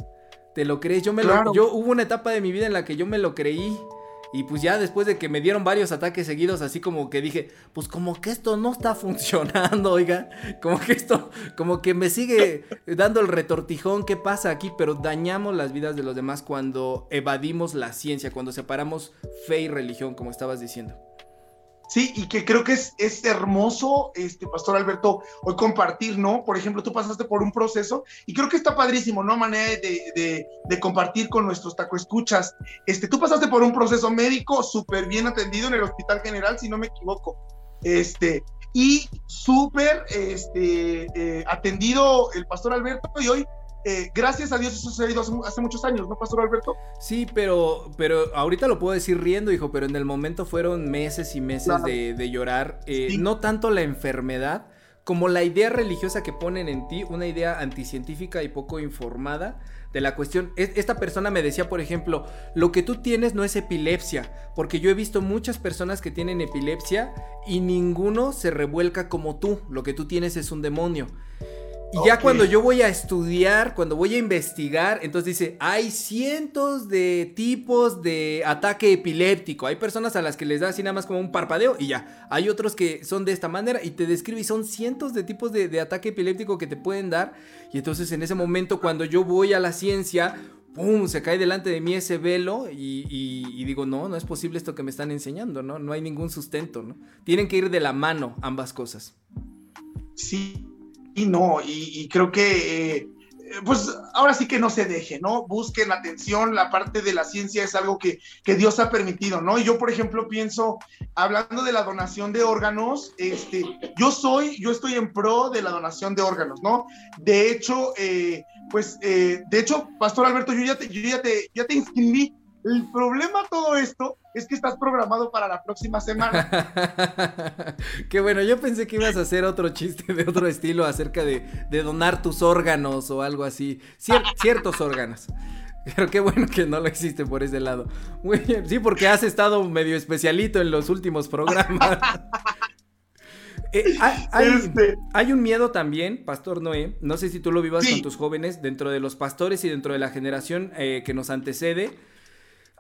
Te lo crees. Yo me claro. lo, yo hubo una etapa de mi vida en la que yo me lo creí. Y pues ya después de que me dieron varios ataques seguidos, así como que dije, pues como que esto no está funcionando, oiga, como que esto, como que me sigue dando el retortijón, ¿qué pasa aquí? Pero dañamos las vidas de los demás cuando evadimos la ciencia, cuando separamos fe y religión, como estabas diciendo. Sí, y que creo que es, es hermoso, este, Pastor Alberto, hoy compartir, ¿no? Por ejemplo, tú pasaste por un proceso y creo que está padrísimo, ¿no? Manera de, de, compartir con nuestros tacoescuchas. Este, tú pasaste por un proceso médico súper bien atendido en el Hospital General, si no me equivoco. Este, y súper este, eh, atendido el Pastor Alberto y hoy eh, gracias a Dios eso se ha ido hace, muchos años, ¿no, Pastor Alberto? Sí, pero, pero ahorita lo puedo decir riendo, hijo, pero en el momento fueron meses y meses de, llorar. Eh, no tanto la enfermedad como la idea religiosa que ponen en ti, una idea anticientífica y poco informada de la cuestión. Esta persona me decía, por ejemplo, lo que tú tienes no es epilepsia, porque yo he visto muchas personas que tienen epilepsia y ninguno se revuelca como tú, lo que tú tienes es un demonio. Y ya cuando yo voy a estudiar, cuando voy a investigar, entonces dice, hay cientos de tipos de ataque epiléptico. Hay personas a las que les da así nada más como un parpadeo y ya. Hay otros que son de esta manera y te describe y son cientos de tipos de, ataque epiléptico que te pueden dar. Y entonces en ese momento cuando yo voy a la ciencia, ¡pum! Se cae delante de mí ese velo y, y, digo, no, no es posible esto que me están enseñando, ¿no? No hay ningún sustento, ¿no? Tienen que ir de la mano ambas cosas. Sí, y no, y, creo que, eh, pues ahora sí que no se deje, ¿no? Busquen atención, la parte de la ciencia es algo que, que, Dios ha permitido, ¿no? Y yo, por ejemplo, pienso, hablando de la donación de órganos, este, yo soy, yo estoy en pro de la donación de órganos, ¿no? De hecho, eh, pues, eh, de hecho, Pastor Alberto, yo ya te, yo ya te, ya te inscribí el problema de todo esto es que estás programado para la próxima semana. Qué bueno, yo pensé que ibas a hacer otro chiste de otro estilo acerca de, donar tus órganos o algo así. ciertos órganos. Pero qué bueno que no lo existe por ese lado. Muy bien, sí, porque has estado medio especialito en los últimos programas. Eh, este. hay, un miedo también, Pastor Noé, no sé si tú lo vivas con tus jóvenes, dentro de los pastores y dentro de la generación eh, que nos antecede,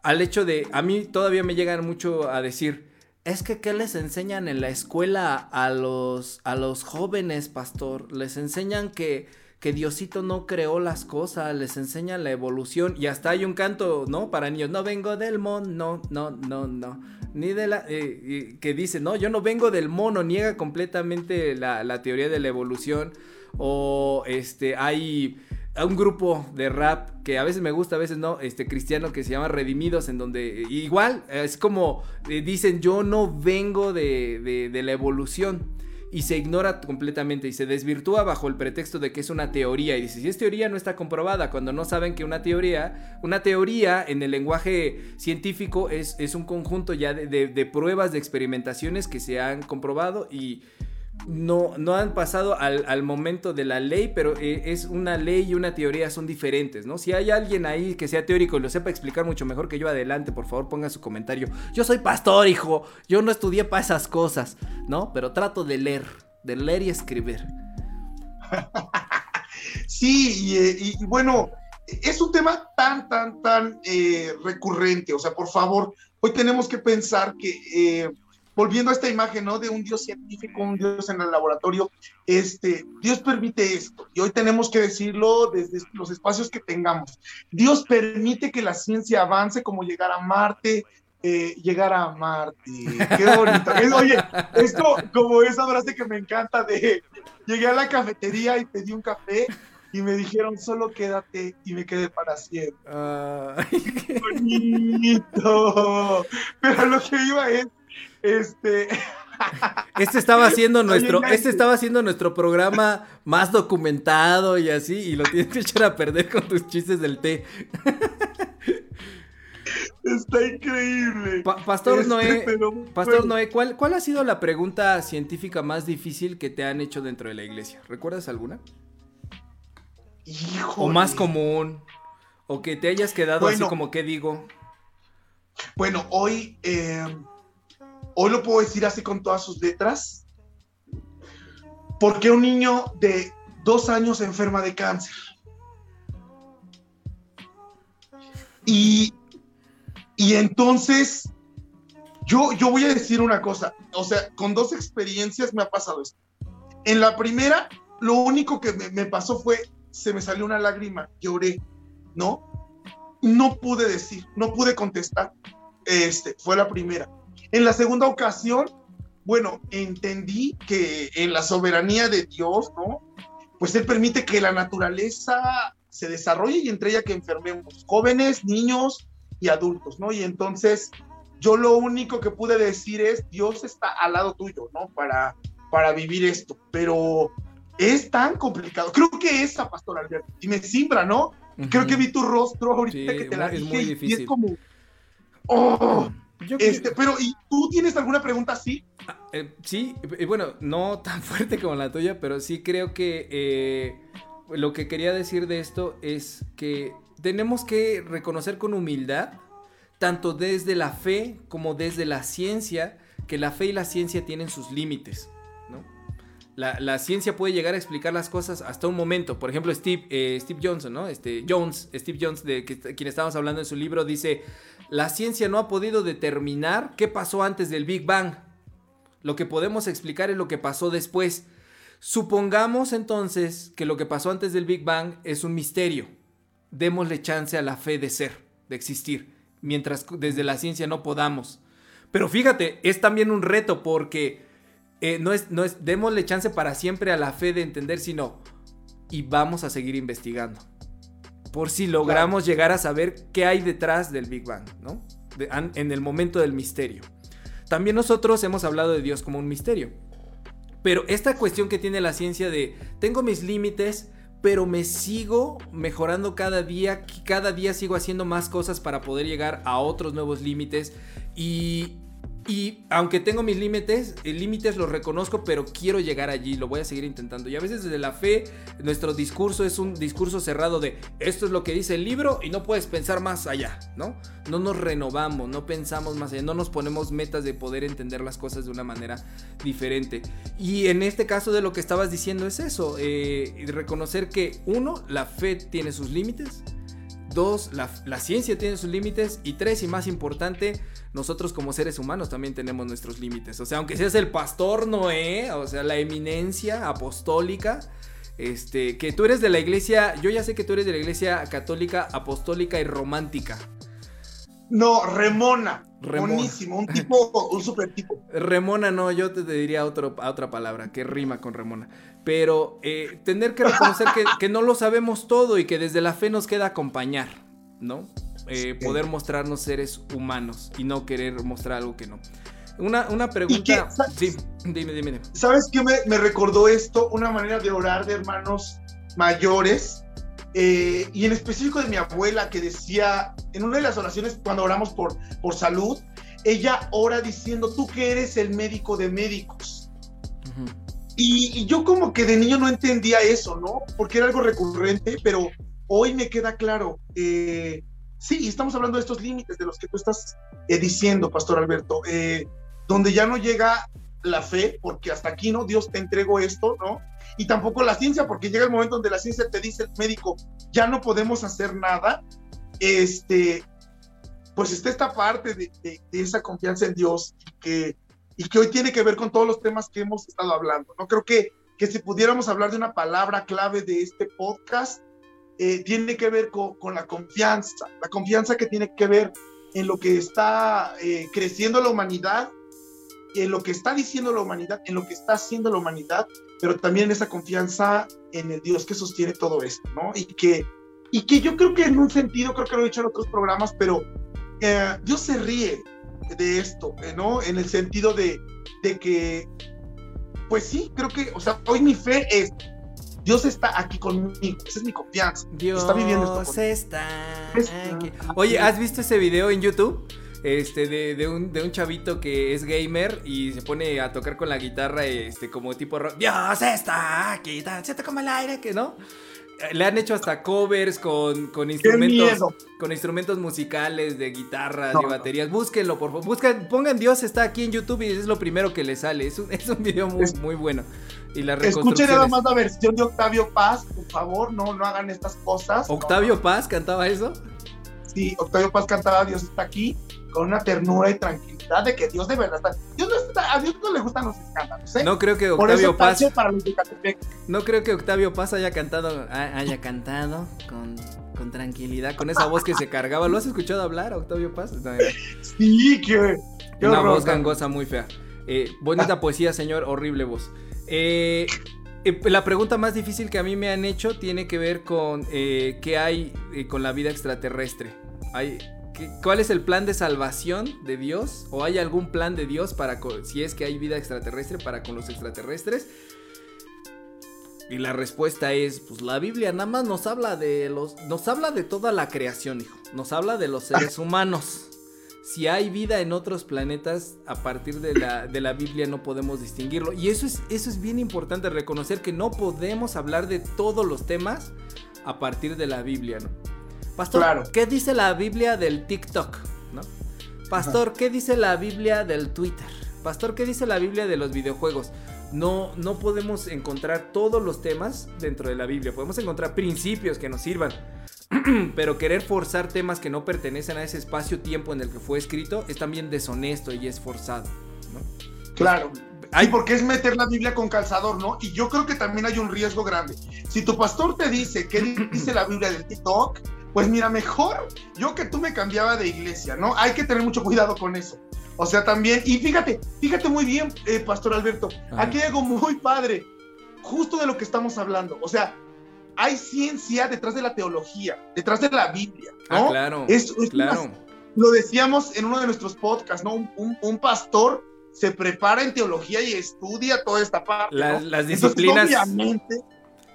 al hecho de, a mí todavía me llegan mucho a decir, es que ¿qué les enseñan en la escuela a los, a los jóvenes, pastor? Les enseñan que, que Diosito no creó las cosas, les enseñan la evolución y hasta hay un canto, ¿no? Para niños, no vengo del mono, no, no, no, no. Ni de la... Eh, que dice, no, yo no vengo del mono, niega completamente la, la teoría de la evolución. O este, hay a un grupo de rap que a veces me gusta, a veces no, este cristiano que se llama Redimidos, en donde igual es como eh, dicen yo no vengo de, de, la evolución y se ignora completamente y se desvirtúa bajo el pretexto de que es una teoría y dice si es teoría no está comprobada cuando no saben que una teoría una teoría en el lenguaje científico es, es un conjunto ya de, de pruebas de experimentaciones que se han comprobado y no, no han pasado al, momento de la ley, pero eh, es una ley y una teoría son diferentes, ¿no? Si hay alguien ahí que sea teórico y lo sepa explicar mucho mejor que yo, adelante, por favor, ponga su comentario. Yo soy pastor, hijo, yo no estudié para esas cosas, ¿no? Pero trato de leer, de leer y escribir. sí, eh, y, bueno, es un tema tan, tan, tan eh, recurrente, o sea, por favor, hoy tenemos que pensar que volviendo a esta imagen, ¿no? De un Dios científico, un Dios en el laboratorio, este, Dios permite esto, y hoy tenemos que decirlo desde los espacios que tengamos. Dios permite que la ciencia avance como llegar a Marte, eh, llegar a Marte. Qué bonito. oye, esto como esa frase que me encanta de llegué a la cafetería y pedí un café y me dijeron solo quédate y me quedé para siempre. Qué bonito. Pero lo que iba es este. Este estaba haciendo nuestro, este estaba haciendo nuestro programa más documentado y así, y lo tienes que echar a perder con tus chistes del té. Está increíble. Pastor este, Noé, Pastor Noé, ¿cuál, ¿cuál ha sido la pregunta científica más difícil que te han hecho dentro de la iglesia? ¿Recuerdas alguna? O más común. O que te hayas quedado así como que digo. Bueno, hoy eh, hoy lo puedo decir así con todas sus letras, porque un niño de dos años enferma de cáncer. Y, y entonces Yo, yo voy a decir una cosa, o sea, con dos experiencias me ha pasado esto. En la primera, lo único que me, me pasó fue, se me salió una lágrima, lloré, ¿no? No pude decir, no pude contestar. Este, fue la primera. En la segunda ocasión, bueno, entendí que en la soberanía de Dios, ¿no? Pues Él permite que la naturaleza se desarrolle y entre ella que enfermemos, jóvenes, niños y adultos, ¿no? Y entonces yo lo único que pude decir es, Dios está al lado tuyo, ¿no? Para, para vivir esto, pero es tan complicado. Creo que esa, Pastor Alberto, y me simbra, ¿no? Creo que vi tu rostro ahorita que te la dije y es como, oh, este, pero, ¿y tú tienes alguna pregunta así? Ah, eh, sí, bueno, no tan fuerte como la tuya, pero sí creo que eh, lo que quería decir de esto es que tenemos que reconocer con humildad, tanto desde la fe como desde la ciencia, que la fe y la ciencia tienen sus límites. La, ciencia puede llegar a explicar las cosas hasta un momento. Por ejemplo, Steve, eh, Johnson, ¿no? Este, Jones, Steve Jones, de quien estábamos hablando en su libro, dice, la ciencia no ha podido determinar qué pasó antes del Big Bang. Lo que podemos explicar es lo que pasó después. Supongamos entonces que lo que pasó antes del Big Bang es un misterio. Démosle chance a la fe de ser, de existir, mientras desde la ciencia no podamos. Pero fíjate, es también un reto porque eh, no, es, no es, démosle chance para siempre a la fe de entender, sino, y vamos a seguir investigando por si logramos llegar a saber qué hay detrás del Big Bang, ¿no? en el momento del misterio. También nosotros hemos hablado de Dios como un misterio. Pero esta cuestión que tiene la ciencia de tengo mis límites, pero me sigo mejorando cada día, cada día sigo haciendo más cosas para poder llegar a otros nuevos límites y y aunque tengo mis límites, eh, límites los reconozco, pero quiero llegar allí, lo voy a seguir intentando. Y a veces desde la fe, nuestro discurso es un discurso cerrado de esto es lo que dice el libro y no puedes pensar más allá, ¿no? No nos renovamos, no pensamos más allá, no nos ponemos metas de poder entender las cosas de una manera diferente. Y en este caso de lo que estabas diciendo es eso, eh, reconocer que uno, la fe tiene sus límites, Dos, la, ciencia tiene sus límites. Y tres, y más importante, nosotros como seres humanos también tenemos nuestros límites. O sea, aunque seas el pastor Noé, o sea, la eminencia apostólica, este, que tú eres de la iglesia, yo ya sé que tú eres de la iglesia católica, apostólica y romántica. No, Remona. Buenísimo, un tipo, un super tipo. Remona no, yo te diría otro, otra palabra que rima con Remona. Pero eh, tener que reconocer que, no lo sabemos todo y que desde la fe nos queda acompañar, ¿no? Eh, poder mostrarnos seres humanos y no querer mostrar algo que no. Una, una pregunta. sí, dime, dime, ¿Sabes qué me, me recordó esto? Una manera de orar de hermanos mayores eh, y en específico de mi abuela que decía, en una de las oraciones cuando oramos por, por salud, ella ora diciendo, tú que eres el médico de médicos. y, yo como que de niño no entendía eso, ¿no? Porque era algo recurrente, pero hoy me queda claro. Eh, sí, estamos hablando de estos límites de los que tú estás eh, diciendo, Pastor Alberto, donde ya no llega la fe, porque hasta aquí, ¿no? Dios te entregó esto, ¿no? Y tampoco la ciencia, porque llega el momento donde la ciencia te dice, médico, ya no podemos hacer nada, este, pues está esta parte de, esa confianza en Dios y que, y que hoy tiene que ver con todos los temas que hemos estado hablando. No creo que, que si pudiéramos hablar de una palabra clave de este podcast, eh, tiene que ver con, con, la confianza, la confianza que tiene que ver en lo que está eh, creciendo la humanidad, en lo que está diciendo la humanidad, en lo que está haciendo la humanidad pero también esa confianza en el Dios que sostiene todo esto, ¿no? Y que, y que yo creo que en un sentido, creo que lo he dicho en otros programas, pero eh, Dios se ríe de esto, eh, ¿no? En el sentido de, de que, pues sí, creo que, o sea, hoy mi fe es, Dios está aquí conmigo, esa es mi confianza. Dios está viviendo esto está aquí. Oye, ¿has visto ese video en YouTube? Este, de, de, un, de un chavito que es gamer y se pone a tocar con la guitarra, este, como tipo Dios está aquí, siente como el aire, que no. Le han hecho hasta covers con, con instrumentos con instrumentos musicales de guitarras y baterías. Búsquenlo, por favor. Buscan, pongan Dios está aquí en YouTube y es lo primero que le sale. Es un, es un video muy, muy bueno. Y la Escuchen nada más la versión de Octavio Paz, por favor, no, no hagan estas cosas. ¿Octavio Paz cantaba eso? Sí, Octavio Paz cantaba Dios está aquí con una ternura y tranquilidad. de que Dios de verdad está. Dios no está a Dios no le gustan los escándalos, ¿eh? No creo que Octavio Paz. tache para los de Catepec. No creo que Octavio Paz haya cantado, ha- haya cantado con, con tranquilidad, con esa voz que se cargaba. ¿Lo has escuchado hablar, Octavio Paz? Era Sí, qué, qué Una horror. voz gangosa muy fea. Eh, bonita poesía, señor, horrible voz. Eh, eh, la pregunta más difícil que a mí me han hecho tiene que ver con eh, qué hay eh, con la vida extraterrestre. Hay, ¿Cuál es el plan de salvación de Dios? ¿O hay algún plan de Dios para si es que hay vida extraterrestre para con los extraterrestres? Y la respuesta es, pues la Biblia nada más nos habla de los, nos habla de toda la creación, hijo. Nos habla de los seres humanos. Si hay vida en otros planetas, a partir de la, de la Biblia no podemos distinguirlo. Y eso es, eso es bien importante, reconocer que no podemos hablar de todos los temas a partir de la Biblia, ¿no? Pastor, Claro. ¿qué dice la Biblia del TikTok? ¿No? Pastor, ¿qué dice la Biblia del Twitter? Pastor, ¿qué dice la Biblia de los videojuegos? No, no podemos encontrar todos los temas dentro de la Biblia. Podemos encontrar principios que nos sirvan. Pero querer forzar temas que no pertenecen a ese espacio-tiempo en el que fue escrito es también deshonesto y es forzado. ¿no? Claro. Hay- Sí, porque es meter la Biblia con calzador, ¿no? Y yo creo que también hay un riesgo grande. Si tu pastor te dice qué dice la Biblia del TikTok, pues mira, mejor yo que tú me cambiaba de iglesia, ¿no? Hay que tener mucho cuidado con eso. O sea, también, y fíjate, fíjate muy bien, eh, Pastor Alberto, Ajá. aquí hay algo muy padre, justo de lo que estamos hablando. O sea, hay ciencia detrás de la teología, detrás de la Biblia, ¿no? Ah, claro. Es- es claro. lo decíamos en uno de nuestros podcasts, ¿no? Un, un- un pastor se prepara en teología y estudia toda esta parte. Las, ¿no? las Entonces, disciplinas, obviamente,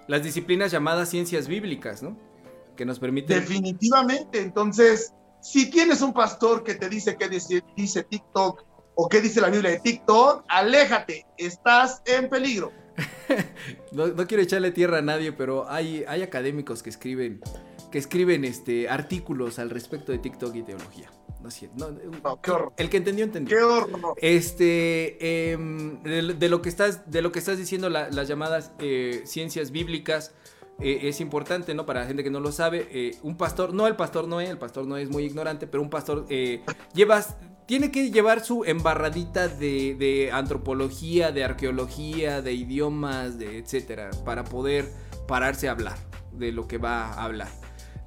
las disciplinas llamadas ciencias bíblicas, ¿no? Que nos permiten definitivamente. Entonces, si tienes un pastor que te dice qué dice, dice TikTok o qué dice la Biblia de TikTok, aléjate, estás en peligro. No, no quiero echarle tierra a nadie, pero hay, hay académicos que escriben, que escriben este, artículos al respecto de TikTok y teología. No es cierto. no, No, qué horror. el que entendió, entendió. Qué horror. Este, em, de, de lo que estás, de lo que estás diciendo, la- las llamadas eh, ciencias bíblicas, eh, es importante, ¿no? Para la gente que no lo sabe, eh, un pastor, no el pastor Noé, el pastor Noé es muy ignorante, pero un pastor eh, llevas, tiene que llevar su embarradita de, de antropología, de arqueología, de idiomas, de etcétera, para poder pararse a hablar de lo que va a hablar.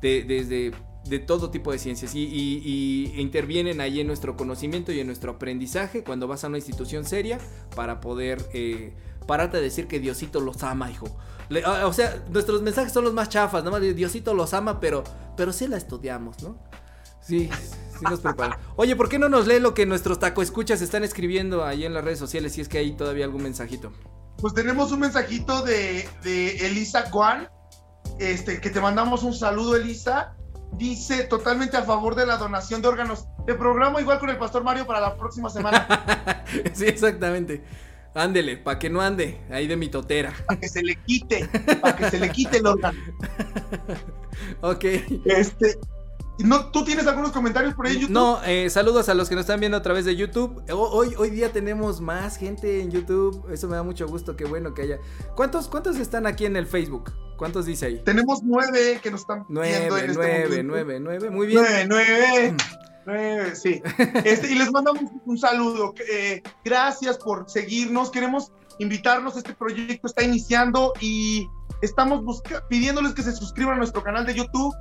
De- desde de todo tipo de ciencias y, intervienen ahí en nuestro conocimiento y en nuestro aprendizaje cuando vas a una institución seria para poder eh, pararte a decir que Diosito los ama, hijo. Le- o o sea, nuestros mensajes son los más chafas, nada más de Diosito los ama, pero, pero sí la estudiamos, ¿no? Sí, sí nos preparan. Oye, ¿por qué no nos lee lo que nuestros taco escuchas están escribiendo ahí en las redes sociales si es que hay todavía algún mensajito? Pues tenemos un mensajito de, de Elisa Guan, este, que te mandamos un saludo, Elisa. Dice totalmente a favor de la donación de órganos. Te programo igual con el pastor Mario para la próxima semana, sí, exactamente. Ándele, para que no ande ahí de mi totera. para que se le quite, para que se le quite el órgano. Ok. Este, ¿no, ¿Tú tienes algunos comentarios por ahí, YouTube? No, eh, saludos a los que nos están viendo a través de YouTube. Ho- Hoy, hoy día tenemos más gente en YouTube. Eso me da mucho gusto. Qué bueno que haya. ¿Cuántos, cuántos están aquí en el Facebook? ¿Cuántos dice ahí? Tenemos nueve que nos están viendo Nueve, este nueve, nueve, nueve. Muy bien. Nueve, nueve, sí. Este, y les mandamos un saludo. Eh, gracias por seguirnos. Queremos invitarlos. Este proyecto está iniciando y estamos pidiéndoles que se suscriban a nuestro canal de YouTube.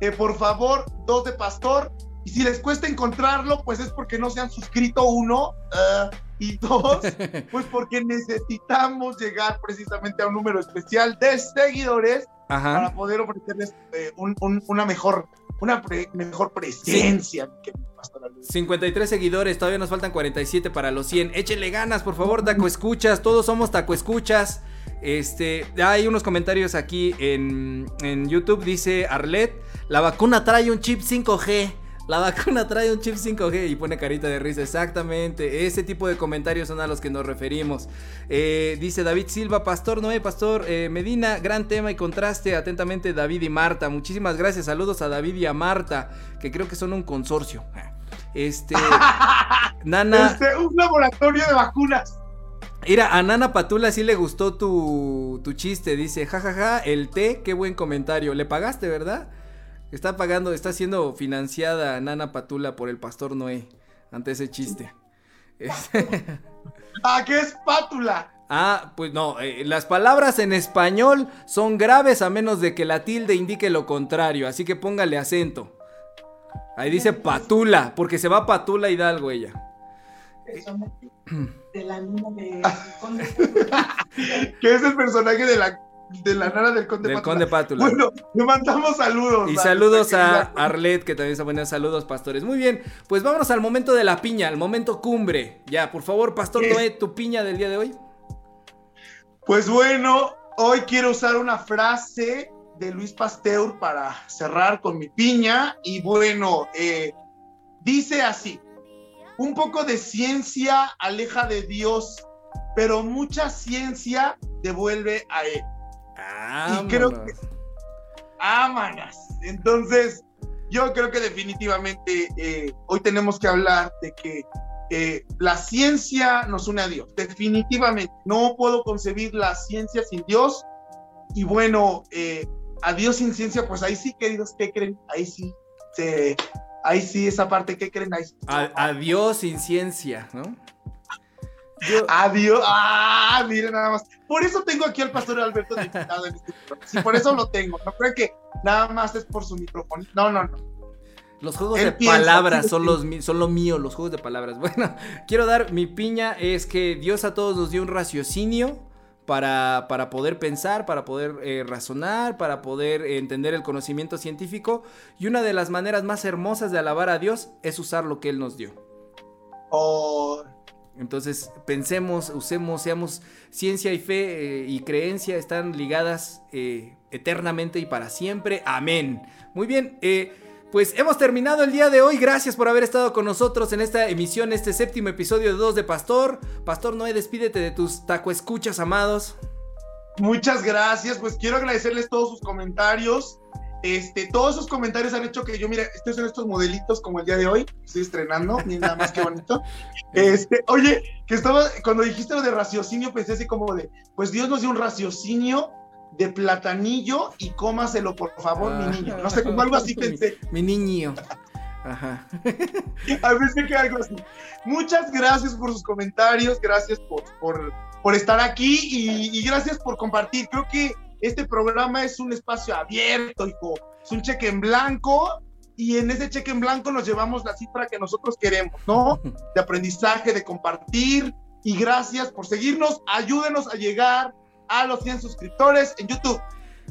Eh, por favor, dos de Pastor. Y si les cuesta encontrarlo, pues es porque no se han suscrito uno. ah, y dos, pues porque necesitamos llegar precisamente a un número especial de seguidores para poder ofrecerles eh, un- un- una mejor una pre- mejor presencia que Pastor Alberto. 53 seguidores, todavía nos faltan 47 para los 100. Échenle ganas, por favor, taco escuchas. Todos somos taco escuchas. Este, hay unos comentarios aquí en, en YouTube. Dice Arlet: La vacuna trae un chip 5G. La vacuna trae un chip 5G y pone carita de risa. Exactamente. Ese tipo de comentarios son a los que nos referimos. Eh, dice David Silva, Pastor Noé, Pastor eh, Medina, gran tema y contraste. Atentamente, David y Marta. Muchísimas gracias. Saludos a David y a Marta, que creo que son un consorcio. Este, Nana, Este, un laboratorio de vacunas. mira, a Nana Patula sí le gustó tu, tu chiste. Dice, jajaja, el té, qué buen comentario. Le pagaste, ¿verdad? Está pagando, está siendo financiada Nana Patula por el Pastor Noé ante ese chiste. ah, ¿qué espátula? Ah, pues no, eh, las palabras en español son graves a menos de que la tilde indique lo contrario, así que póngale acento. Ahí dice patula, porque se va patula Hidalgo ella. De la de que es el personaje de la de la nana del Conde del Conde Pátula. Bueno, le mandamos saludos. Y saludos a Arlet, que también está poniendo saludos, pastores. Muy bien, pues vámonos al momento de la piña, al momento cumbre. Ya, por favor, Pastor Noé, tu piña del día de hoy. Pues bueno, hoy quiero usar una frase de Luis Pasteur para cerrar con mi piña. Y bueno, eh, dice así, un poco de ciencia aleja de Dios, pero mucha ciencia devuelve a Él. Y creo que... Ámanas. Entonces, yo creo que definitivamente eh, hoy tenemos que hablar de que eh, la ciencia nos une a Dios, definitivamente. No puedo concebir la ciencia sin Dios. Y bueno, eh, a Dios sin ciencia, pues ahí sí, queridos, ¿qué creen? Ahí sí, ahí sí, esa parte, ¿qué creen? Ahí a, Dios sin ciencia, ¿no? Adiós. Ah, miren nada más. Por eso tengo aquí al pastor Alberto de invitado en este Sí, por eso lo tengo. No creo que nada más es por su micrófono. No, no, no. Los juegos de palabras son, los, son lo mío, los juegos de palabras. Bueno, quiero dar mi piña, es que Dios a todos nos dio un raciocinio para, para poder pensar, para poder eh, razonar, para poder entender el conocimiento científico. Y una de las maneras más hermosas de alabar a Dios es usar lo que Él nos dio. Oh. Entonces pensemos, usemos, seamos ciencia y fe eh, y creencia están ligadas eh, eternamente y para siempre. Amén. Muy bien. Eh, pues hemos terminado el día de hoy. Gracias por haber estado con nosotros en esta emisión, este séptimo episodio de Dos de Pastor. Pastor Noé, despídete de tus taco escuchas, amados. Muchas gracias. Pues quiero agradecerles todos sus comentarios. Este, todos esos comentarios han hecho que yo, mira, estos son estos modelitos como el día de hoy, estoy estrenando, mira nada más que bonito. Este, oye, que estaba, cuando dijiste lo de raciocinio, pensé así como de, pues Dios nos dio un raciocinio de platanillo y cómaselo, por favor, mi niño. No sé, como algo así pensé. Mi niño. Ajá. A veces que algo así. Muchas gracias por sus comentarios, gracias por, por, por estar aquí y, y, gracias por compartir. Creo que este programa es un espacio abierto, hijo. Es un cheque en blanco y en ese cheque en blanco nos llevamos la cifra que nosotros queremos, ¿no? De aprendizaje, de compartir. Y gracias por seguirnos. Ayúdenos a llegar a los 100 suscriptores en YouTube.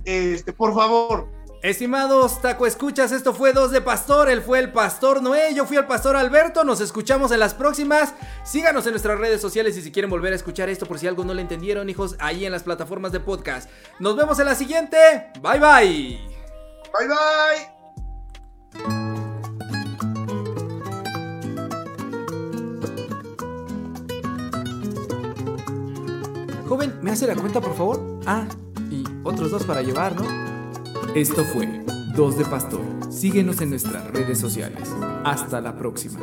Este, por favor. Estimados taco escuchas, esto fue Dos de Pastor, él fue el Pastor Noé, yo fui el Pastor Alberto, nos escuchamos en las próximas, síganos en nuestras redes sociales y si quieren volver a escuchar esto por si algo no le entendieron hijos, ahí en las plataformas de podcast. Nos vemos en la siguiente, bye bye. Bye bye. Joven, ¿me hace la cuenta, por favor? Ah, y otros dos para llevar, ¿no? Esto fue Dos de Pastor. Síguenos en nuestras redes sociales. Hasta la próxima.